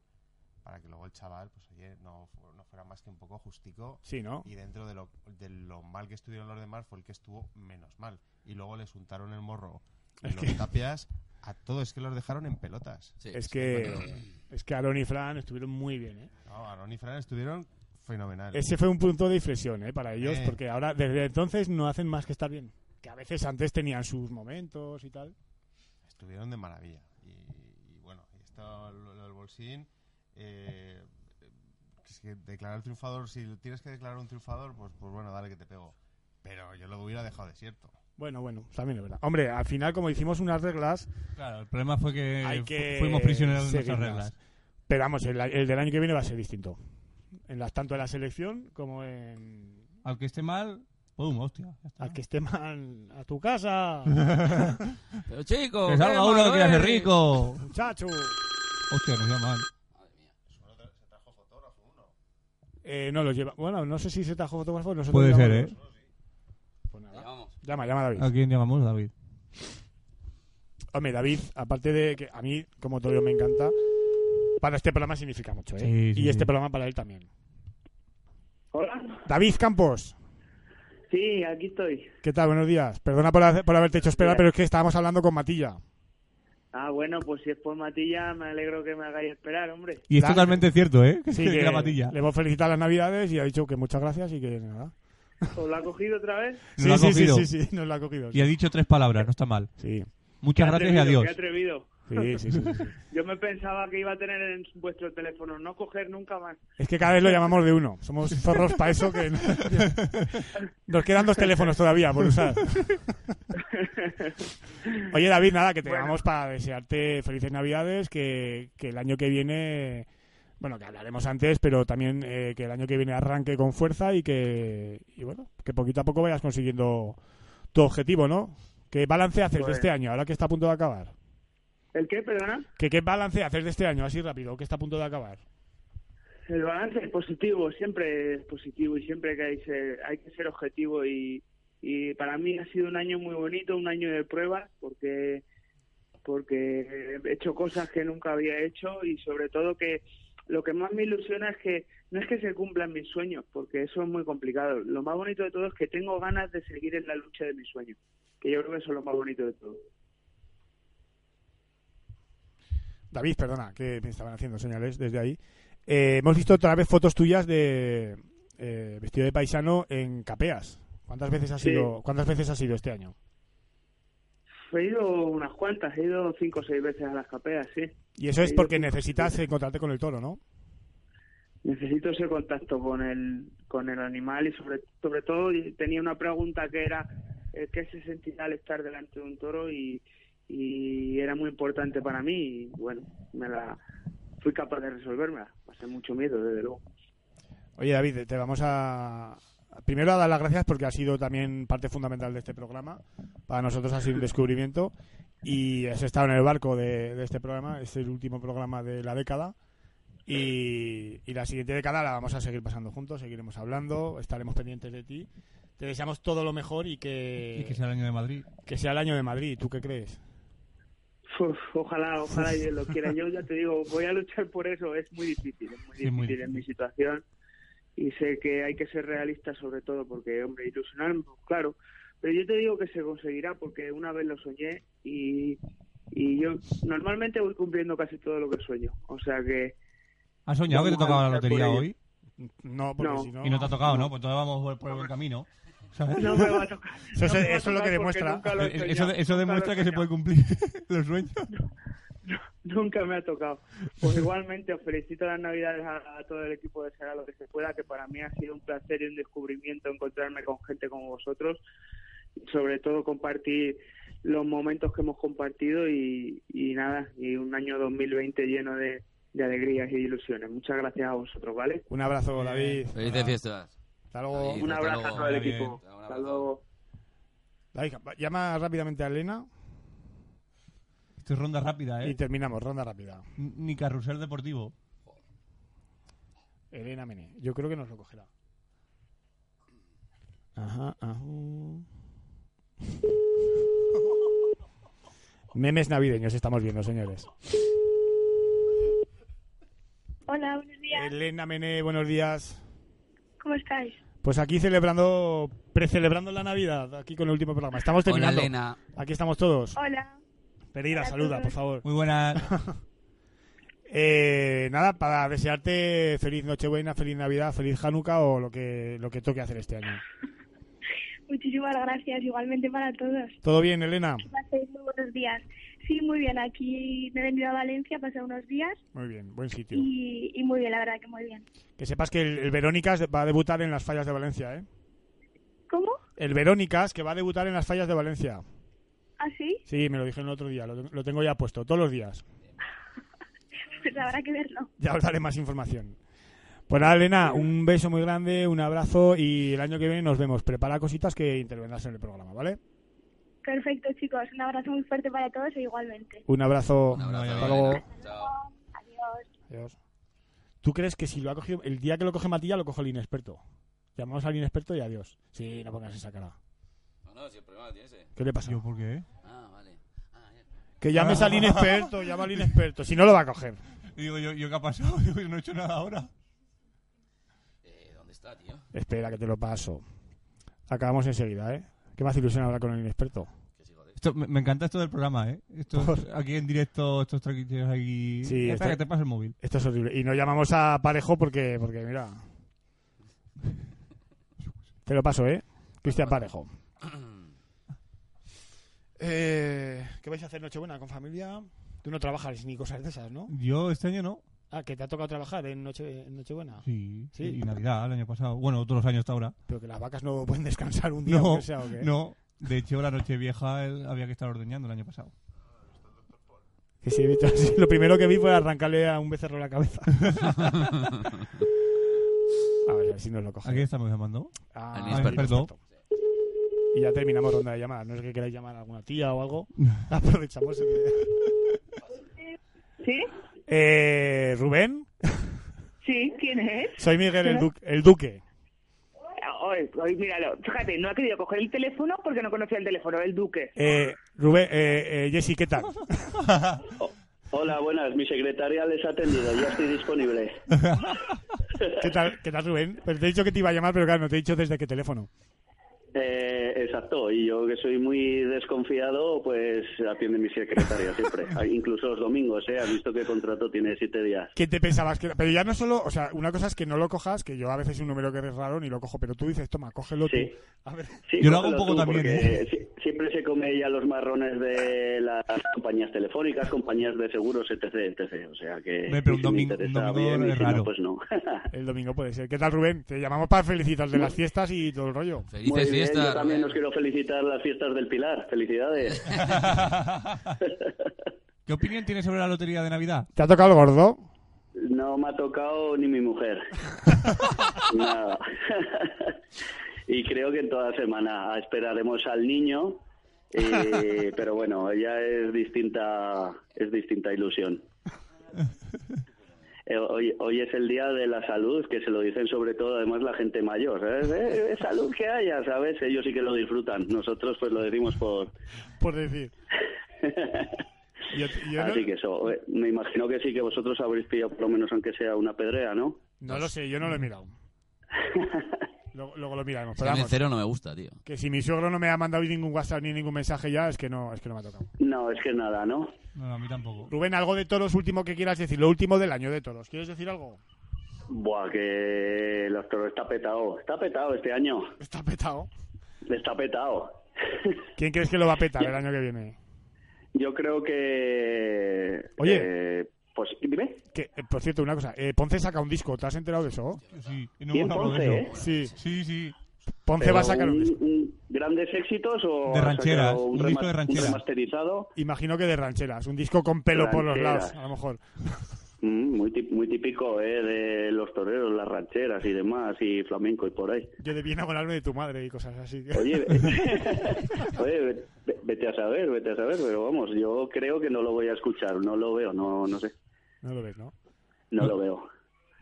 para que luego el chaval, pues oye, no, no fuera más que un poco justico. Sí, ¿no? Y dentro de lo, de lo mal que estuvieron los demás, fue el que estuvo menos mal. Y luego les untaron el morro y Es los que- tapias a todos, es que los dejaron en pelotas. Sí, Es que, es que Aaron y Fran estuvieron muy bien, ¿eh? No, Aaron y Fran estuvieron fenomenal. Ese fue un punto de inflexión, ¿eh? Para ellos, Eh. porque ahora, desde entonces, no hacen más que estar bien. Que a veces antes tenían sus momentos y tal. estuvieron de maravilla. Y, y bueno, y esto, lo, lo del bolsín, eh, es que declarar triunfador, si tienes que declarar un triunfador, pues, pues bueno, dale que te pego. Pero yo lo hubiera dejado desierto. Bueno, bueno, también es verdad. Hombre, al final, como hicimos unas reglas, Claro, el problema fue que, hay fu- que fuimos prisioneros de nuestras reglas. Pero vamos, el, el del año que viene va a ser distinto. En las, tanto en la selección como en. Al que esté mal, ¡pum! Hostia. Al que esté mal a tu casa, Pero chico, ¡Que salga uno que ser eres. rico! muchacho. Hostia, nos llaman. Eh, no los lleva. Bueno, no sé si se trajo fotógrafo. Nosotros Puede ser, llamamos. ¿eh? Pues nada. Llamamos. Llama, llama a David. ¿A quién llamamos, David? Hombre, David, aparte de que a mí, como todo me encanta, para este programa significa mucho, ¿eh? Sí, sí, y este sí. programa para él también. Hola. David Campos, Sí, aquí estoy. ¿qué tal? Buenos días. Perdona por, por haberte hecho esperar, pero es que estábamos hablando con Matilla. Ah, bueno, pues si es por Matilla, me alegro que me hagáis esperar, hombre. Y es Claro. totalmente cierto, ¿eh? Sí, que la matilla. le hemos felicitado las navidades y ha dicho que muchas gracias y que nada. ¿Os lo ha cogido otra vez? Sí, sí, sí, sí, sí, nos lo ha cogido. Y ha dicho tres palabras, no está mal. Sí, Muchas Qué gracias y adiós. Qué atrevido. Sí, sí, sí, sí. Yo me pensaba que iba a tener en vuestro teléfono, no coger nunca más. Es que cada vez lo llamamos de uno. Somos zorros para eso que no- nos quedan dos teléfonos todavía por usar. Oye, David, nada, que te Bueno. llamamos para desearte felices Navidades, que, que el año que viene, bueno, que hablaremos antes, pero también eh, que el año que viene arranque con fuerza y que, y bueno, que poquito a poco vayas consiguiendo tu objetivo, ¿no? ¿Qué balance haces de Pues- este año, ahora que está a punto de acabar? ¿El qué, perdona? ¿Qué, ¿Qué balance haces de este año, así rápido, que está a punto de acabar? El balance es positivo, siempre es positivo y siempre que hay, ser- hay que ser objetivo y, y para mí ha sido un año muy bonito, un año de pruebas porque porque he hecho cosas que nunca había hecho y sobre todo que lo que más me ilusiona es que no es que se cumplan mis sueños, porque eso es muy complicado. Lo más bonito de todo es que tengo ganas de seguir en la lucha de mis sueños, que yo creo que eso es lo más bonito de todo. David, perdona, que me estaban haciendo señales desde ahí. Eh, hemos visto otra vez fotos tuyas de eh, vestido de paisano en Capeas. ¿Cuántas veces has Sí. ido? ¿Cuántas veces has ido este año? He ido unas cuantas, he ido cinco o seis veces a las capeas, sí. Y eso es He porque necesitas encontrarte con el toro, ¿no? necesito ese contacto con el con el animal y sobre sobre todo tenía una pregunta que era eh, qué se sentirá al estar delante de un toro y, y era muy importante para mí y bueno me la fui capaz de resolverla pasé mucho miedo desde luego Oye, David, te vamos a primero a dar las gracias porque ha sido también parte fundamental de este programa. Para nosotros ha sido un descubrimiento y has estado en el barco de, de este programa. Es el último programa de la década. Y, y la siguiente década la vamos a seguir pasando juntos, seguiremos hablando, estaremos pendientes de ti. Te deseamos todo lo mejor y que, Y que sea el año de Madrid. que sea el año de Madrid. ¿Tú qué crees? Uf, ojalá ojalá y lo quiera yo ya te digo voy a luchar por eso es muy difícil es muy Sí, es muy difícil en mi situación y sé que hay que ser realista sobre todo porque hombre ilusionarme claro pero yo te digo que se conseguirá porque una vez lo soñé y, y yo normalmente voy cumpliendo casi todo lo que sueño. O sea que ¿Has soñado que te tocaba la lotería hoy? No, porque No. si no... Y no te ha tocado, ¿no? Pues entonces vamos por, por el buen camino. ¿Sabes? no me va a tocar. Eso, es- No eso lo que demuestra. lo Eh, Eso, demuestra que se puede cumplir los sueños. Nunca me ha tocado. Pues igualmente os felicito las navidades a, a todo el equipo de Será lo que se pueda, que para mí ha sido un placer y un descubrimiento encontrarme con gente como vosotros y sobre todo compartir los momentos que hemos compartido y, y nada, y un año 2020 lleno de, de alegrías y ilusiones. Muchas gracias a vosotros, ¿vale? Un abrazo, David. Felices fiestas. Hasta luego. Un hasta abrazo a todo el equipo. Hasta luego. Llama rápidamente a Elena Esto es ronda rápida, y ¿eh? terminamos. Ronda rápida. Ni carrusel deportivo. Elena Mene. Yo creo que nos lo cogerá. Ajá, ajá. Memes navideños estamos viendo, señores. Hola, buenos días. Elena Mene, buenos días. ¿Cómo estáis? Pues aquí celebrando, precelebrando la Navidad, aquí con el último programa. Estamos Hola, terminando. Elena. Aquí estamos todos. Hola. Pereira, Hola a saluda, todos. por favor. Muy buena. Eh, nada, para desearte feliz Nochebuena, feliz Navidad, feliz Hanukkah o lo que, lo que toque hacer este año. Muchísimas gracias, igualmente para todos. ¿Todo bien, Elena? Muy buenos días. Sí, muy bien. Aquí me he venido a Valencia, pasé unos días Muy bien, buen sitio. y, y muy bien, la verdad que muy bien. Que sepas que el, el Verónicas va a debutar en las fallas de Valencia, ¿eh? ¿Cómo? El Verónicas que va a debutar en las fallas de Valencia. ¿Ah, sí? Sí, me lo dijeron el otro día, lo, lo tengo ya puesto, todos los días. Pues habrá que verlo. Ya os daré más información. Pues nada, Elena, un beso muy grande, un abrazo y el año que viene nos vemos. Prepara cositas que intervendrás en el programa, ¿vale? Perfecto, chicos. Un abrazo muy fuerte para todos e igualmente. Un abrazo. Un abrazo, Hasta luego. Chao. Adiós. Adiós. ¿Tú crees que si lo ha cogido, el día que lo coge Matilla, lo coge el inexperto? Llamamos al inexperto y adiós. Sí, no pongas esa cara. No, no, si el problema lo tiene ese. ¿Qué le pasa? ¿Yo por qué? Ah, vale. Ah, ya. Que llames al inexperto, llama al inexperto. Si no, lo va a coger. Y digo, ¿yo, ¿yo qué ha pasado? Digo, yo no he hecho nada ahora. Eh, ¿Dónde está, tío? Espera, que te lo paso. Acabamos enseguida, ¿eh? ¿Qué más ilusión habrá con el inexperto? Esto, me, me encanta esto del programa, ¿eh? Esto, Por- aquí en directo, estos traquitos aquí. Sí, Espera, esto- que te paso el móvil. Esto es horrible. Y no llamamos a Parejo porque, porque mira. Te lo paso, ¿eh? Cristian Parejo. Eh, ¿Qué vais a hacer Nochebuena con familia? Tú no trabajas ni cosas de esas, ¿no? Yo este año no. Ah, que te ha tocado trabajar en, Noche, en Nochebuena. Sí, Sí. Y Navidad, el año pasado. Bueno, otros años hasta ahora. Pero que las vacas no pueden descansar un día, No, sea, ¿o qué? no. De hecho, la noche vieja él había que estar ordeñando el año pasado. Que sí, he visto- sí, lo primero que vi fue arrancarle a un becerro la cabeza. a ver, a ver si nos lo coge. ¿A quién estamos llamando? Ah, inexperto. inexperto. Y ya terminamos ronda de llamadas. No sé que queráis llamar a alguna tía o algo. Aprovechamos. el- ¿Sí? Eh, Rubén, ¿Sí? ¿Quién es? soy Miguel el, du- el Duque. Hoy, hoy, míralo. Fíjate, no ha querido coger el teléfono porque no conocía el teléfono, el duque. Eh, Rubén, eh, eh, Jessy, ¿qué tal? Hola, buenas. Mi secretaria les ha atendido. Ya estoy disponible. ¿Qué tal, qué tal Rubén? Pero te he dicho que te iba a llamar, pero claro, no te he dicho desde qué teléfono. Eh, exacto. Y yo que soy muy desconfiado, pues atiende mi secretaria siempre. Incluso los domingos, ¿eh? Has visto que el contrato tiene siete días. ¿Qué te pensabas que? Pero ya no solo, o sea, una cosa es que no lo cojas, que yo a veces un número que es raro ni lo cojo, pero tú dices, toma, cógelo Sí. tú. A ver, Sí, Yo lo hago un poco también, ¿eh? si- siempre se come ya los marrones de las compañías telefónicas, compañías de seguros, etc, etc. O sea que pero un si me domingo- un domingo bien, es si no, raro. pues no. el domingo puede ser. ¿Qué tal Rubén? Te llamamos para felicitar de las fiestas y todo el rollo. Felices Yo también os quiero felicitar las fiestas del Pilar. Felicidades. ¿Qué opinión tienes sobre la lotería de Navidad? ¿Te ha tocado el gordo? No me ha tocado ni mi mujer. Nada. y creo que en toda semana esperaremos al niño, eh, pero bueno, ya es distinta, es distinta ilusión. Eh, Hoy, hoy es el día de la salud, que se lo dicen sobre todo además la gente mayor. Eh, salud que haya, ¿sabes? Ellos sí que lo disfrutan. Nosotros pues lo decimos por... Por decir. Así que eso, eh, me imagino que sí que vosotros habréis pillado por lo menos aunque sea una pedrea, ¿no? no lo sé, yo no lo he mirado. Luego, luego lo miraremos. Es Pero vamos, cero no me gusta, tío. que si mi suegro no me ha mandado ningún WhatsApp ni ningún mensaje ya, es que no, es que no me ha tocado. No, es que nada, ¿no? No, a mí tampoco. Rubén, algo de toros último que quieras decir, lo último del año de toros. ¿Quieres decir algo? Buah, que los toros está petado. Está petado este año. Está petado. Está petado. ¿Quién crees que lo va a petar el año que viene? Yo creo que... Oye. eh, pues dime. Que, eh, por cierto, una cosa. eh, Ponce saca un disco. ¿Te has enterado de eso? Sí, no ¿Quién, hemos hablado de Ponce, eso. Sí. Sí, sí. Ponce Pero va a sacar un disco. ¿Grandes éxitos o De rancheras, un un, disco de un rancheras. remasterizado? Imagino que de rancheras. Un disco con pelo por los lados, a lo mejor. Mm, muy, típico ¿eh? de los toreros, las rancheras y demás, y flamenco y por ahí. Yo debí enamorarme de tu madre y cosas así. Oye, oye, ve- vete a saber, vete a saber, pero vamos, yo creo que no lo voy a escuchar, no lo veo, no, no sé, No lo ves, ¿no? no lo veo.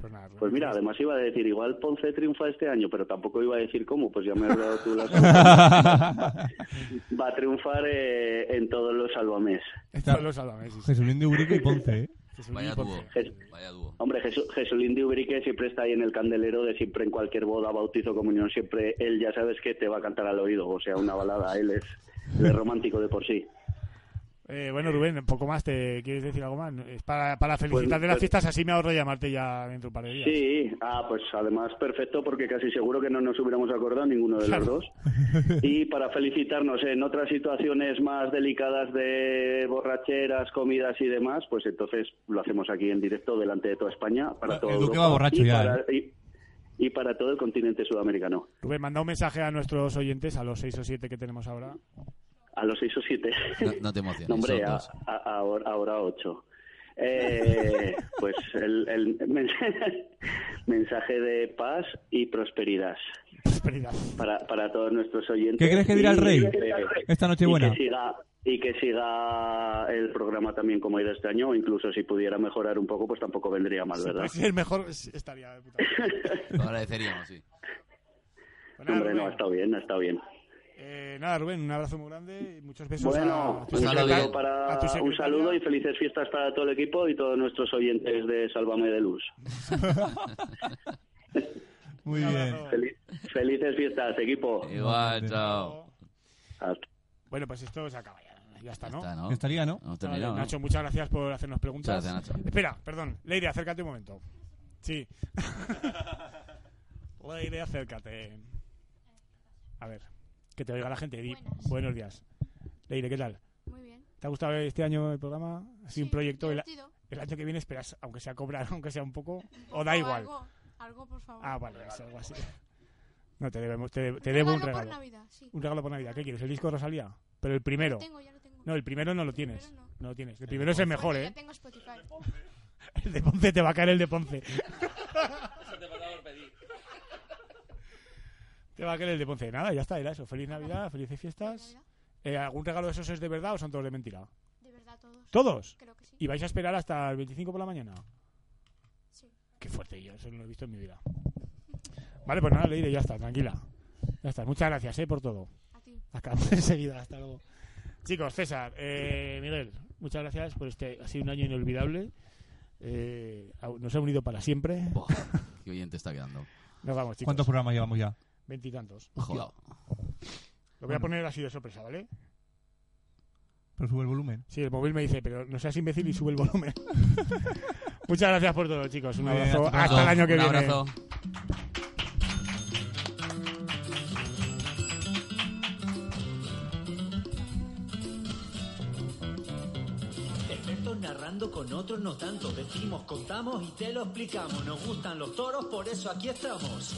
Pues nada. Rubén. Pues mira, además iba a decir, igual Ponce triunfa este año, pero tampoco iba a decir cómo, pues ya me has dado tú la Va a triunfar eh, en todos los salvamés. Esto lo sálvame, sí, sí. Jesulín de Urique y Ponce, ¿eh? Vaya dúo. Jes- Vaya dúo. Hombre, Jesu- Jesulín de Ubrique siempre está ahí en el candelero de siempre en cualquier boda, bautizo, comunión, siempre él ya sabes que te va a cantar al oído, o sea, una balada, él es, él es romántico de por sí. Eh, bueno, Rubén, un poco más. ¿Te quieres decir algo más? Es para, para felicitar de las pues- fiestas, así me ahorro llamarte ya dentro de un par de días. Sí, ah, pues además perfecto porque casi seguro que no nos hubiéramos acordado ninguno de Claro. los dos. Y para felicitarnos en otras situaciones más delicadas de borracheras, comidas y demás, pues entonces lo hacemos aquí en directo delante de toda España para todo El Duque Europa va borracho y ya, para- y- y para todo el continente sudamericano. Rubén, manda un mensaje a nuestros oyentes, a los seis o siete que tenemos ahora. A los seis o siete. No, no te emociones. No, hombre, a- a- ahora, ahora ocho. Eh, pues el, el mensaje, mensaje de paz y prosperidad Prosperidad. para, para todos nuestros oyentes. ¿Qué crees que dirá el Y, rey eh, esta noche y buena? que siga y que siga el programa también como ha ido este año o incluso si pudiera mejorar un poco pues tampoco vendría mal verdad Pues si es mejor, estaría de puta madre. Lo agradeceríamos, sí. Pues nada, hombre no ha estado bien ha estado bien eh, nada, Rubén, un abrazo muy grande y muchos besos bueno a tu un saludo, para, a tu un secretaria. saludo y felices fiestas para todo el equipo y todos nuestros oyentes de Sálvame de Luz Muy bien. Feliz- felices fiestas equipo Igual, chao. Bueno, pues esto se acaba ya. Ya está, ¿no? Está, ¿no? Ya estaría, ¿no? Vale, ¿no? Nacho, muchas gracias por hacernos preguntas. Gracias, Nacho. Espera, perdón. Leire, acércate un momento. Sí. Leire, acércate. A ver, que te oiga la gente. Di- Buenas. Buenos días. Leire, ¿qué tal? Muy bien. ¿Te ha gustado este año el programa? ¿Ha sido un Sí, proyecto? El, el año que viene esperas, aunque sea cobrar, aunque sea un poco, o da igual. Algo, algo, por favor. Ah, vale, es algo así. No, te, debemos, te, te Un debo un regalo por Navidad, sí. Un regalo por Navidad. ¿Qué quieres? ¿El disco de Rosalía? Pero el primero. Lo tengo, ya lo tengo. No, el primero no lo tienes. primero no. No lo tienes. El primero es el mejor, Bueno, ¿eh? ya tengo Spotify. El de Ponce te va a caer el de Ponce. Te va a caer el de Ponce. Nada, ya está, era eso. Feliz Navidad, felices fiestas. Eh, ¿Algún regalo de esos es de verdad o son todos de mentira? De verdad, todos. ¿Todos? Creo que sí. ¿Y vais a esperar hasta el 25 por la mañana? Sí. Qué fuerte, yo eso no lo he visto en mi vida. Vale, pues nada, Leire, ya está, tranquila. Ya está, muchas gracias, ¿eh? Por todo. A ti. Acabamos enseguida, hasta luego. Chicos, César, eh, Miguel, muchas gracias por este. Ha sido un año inolvidable. Eh, nos ha unido para siempre. Buah, qué oyente está quedando. Nos vamos, chicos. ¿Cuántos programas llevamos ya? Veintitantos. Joder. Lo voy a poner así de sorpresa, ¿vale? Pero sube el volumen. Sí, el móvil me dice, pero no seas imbécil y sube el volumen. Muchas gracias por todo, chicos. Un bien, abrazo. hasta el año que Un viene. abrazo. Expertos narrando con otros no tanto. Decimos, contamos y te lo explicamos. Nos gustan los toros, por eso aquí estamos.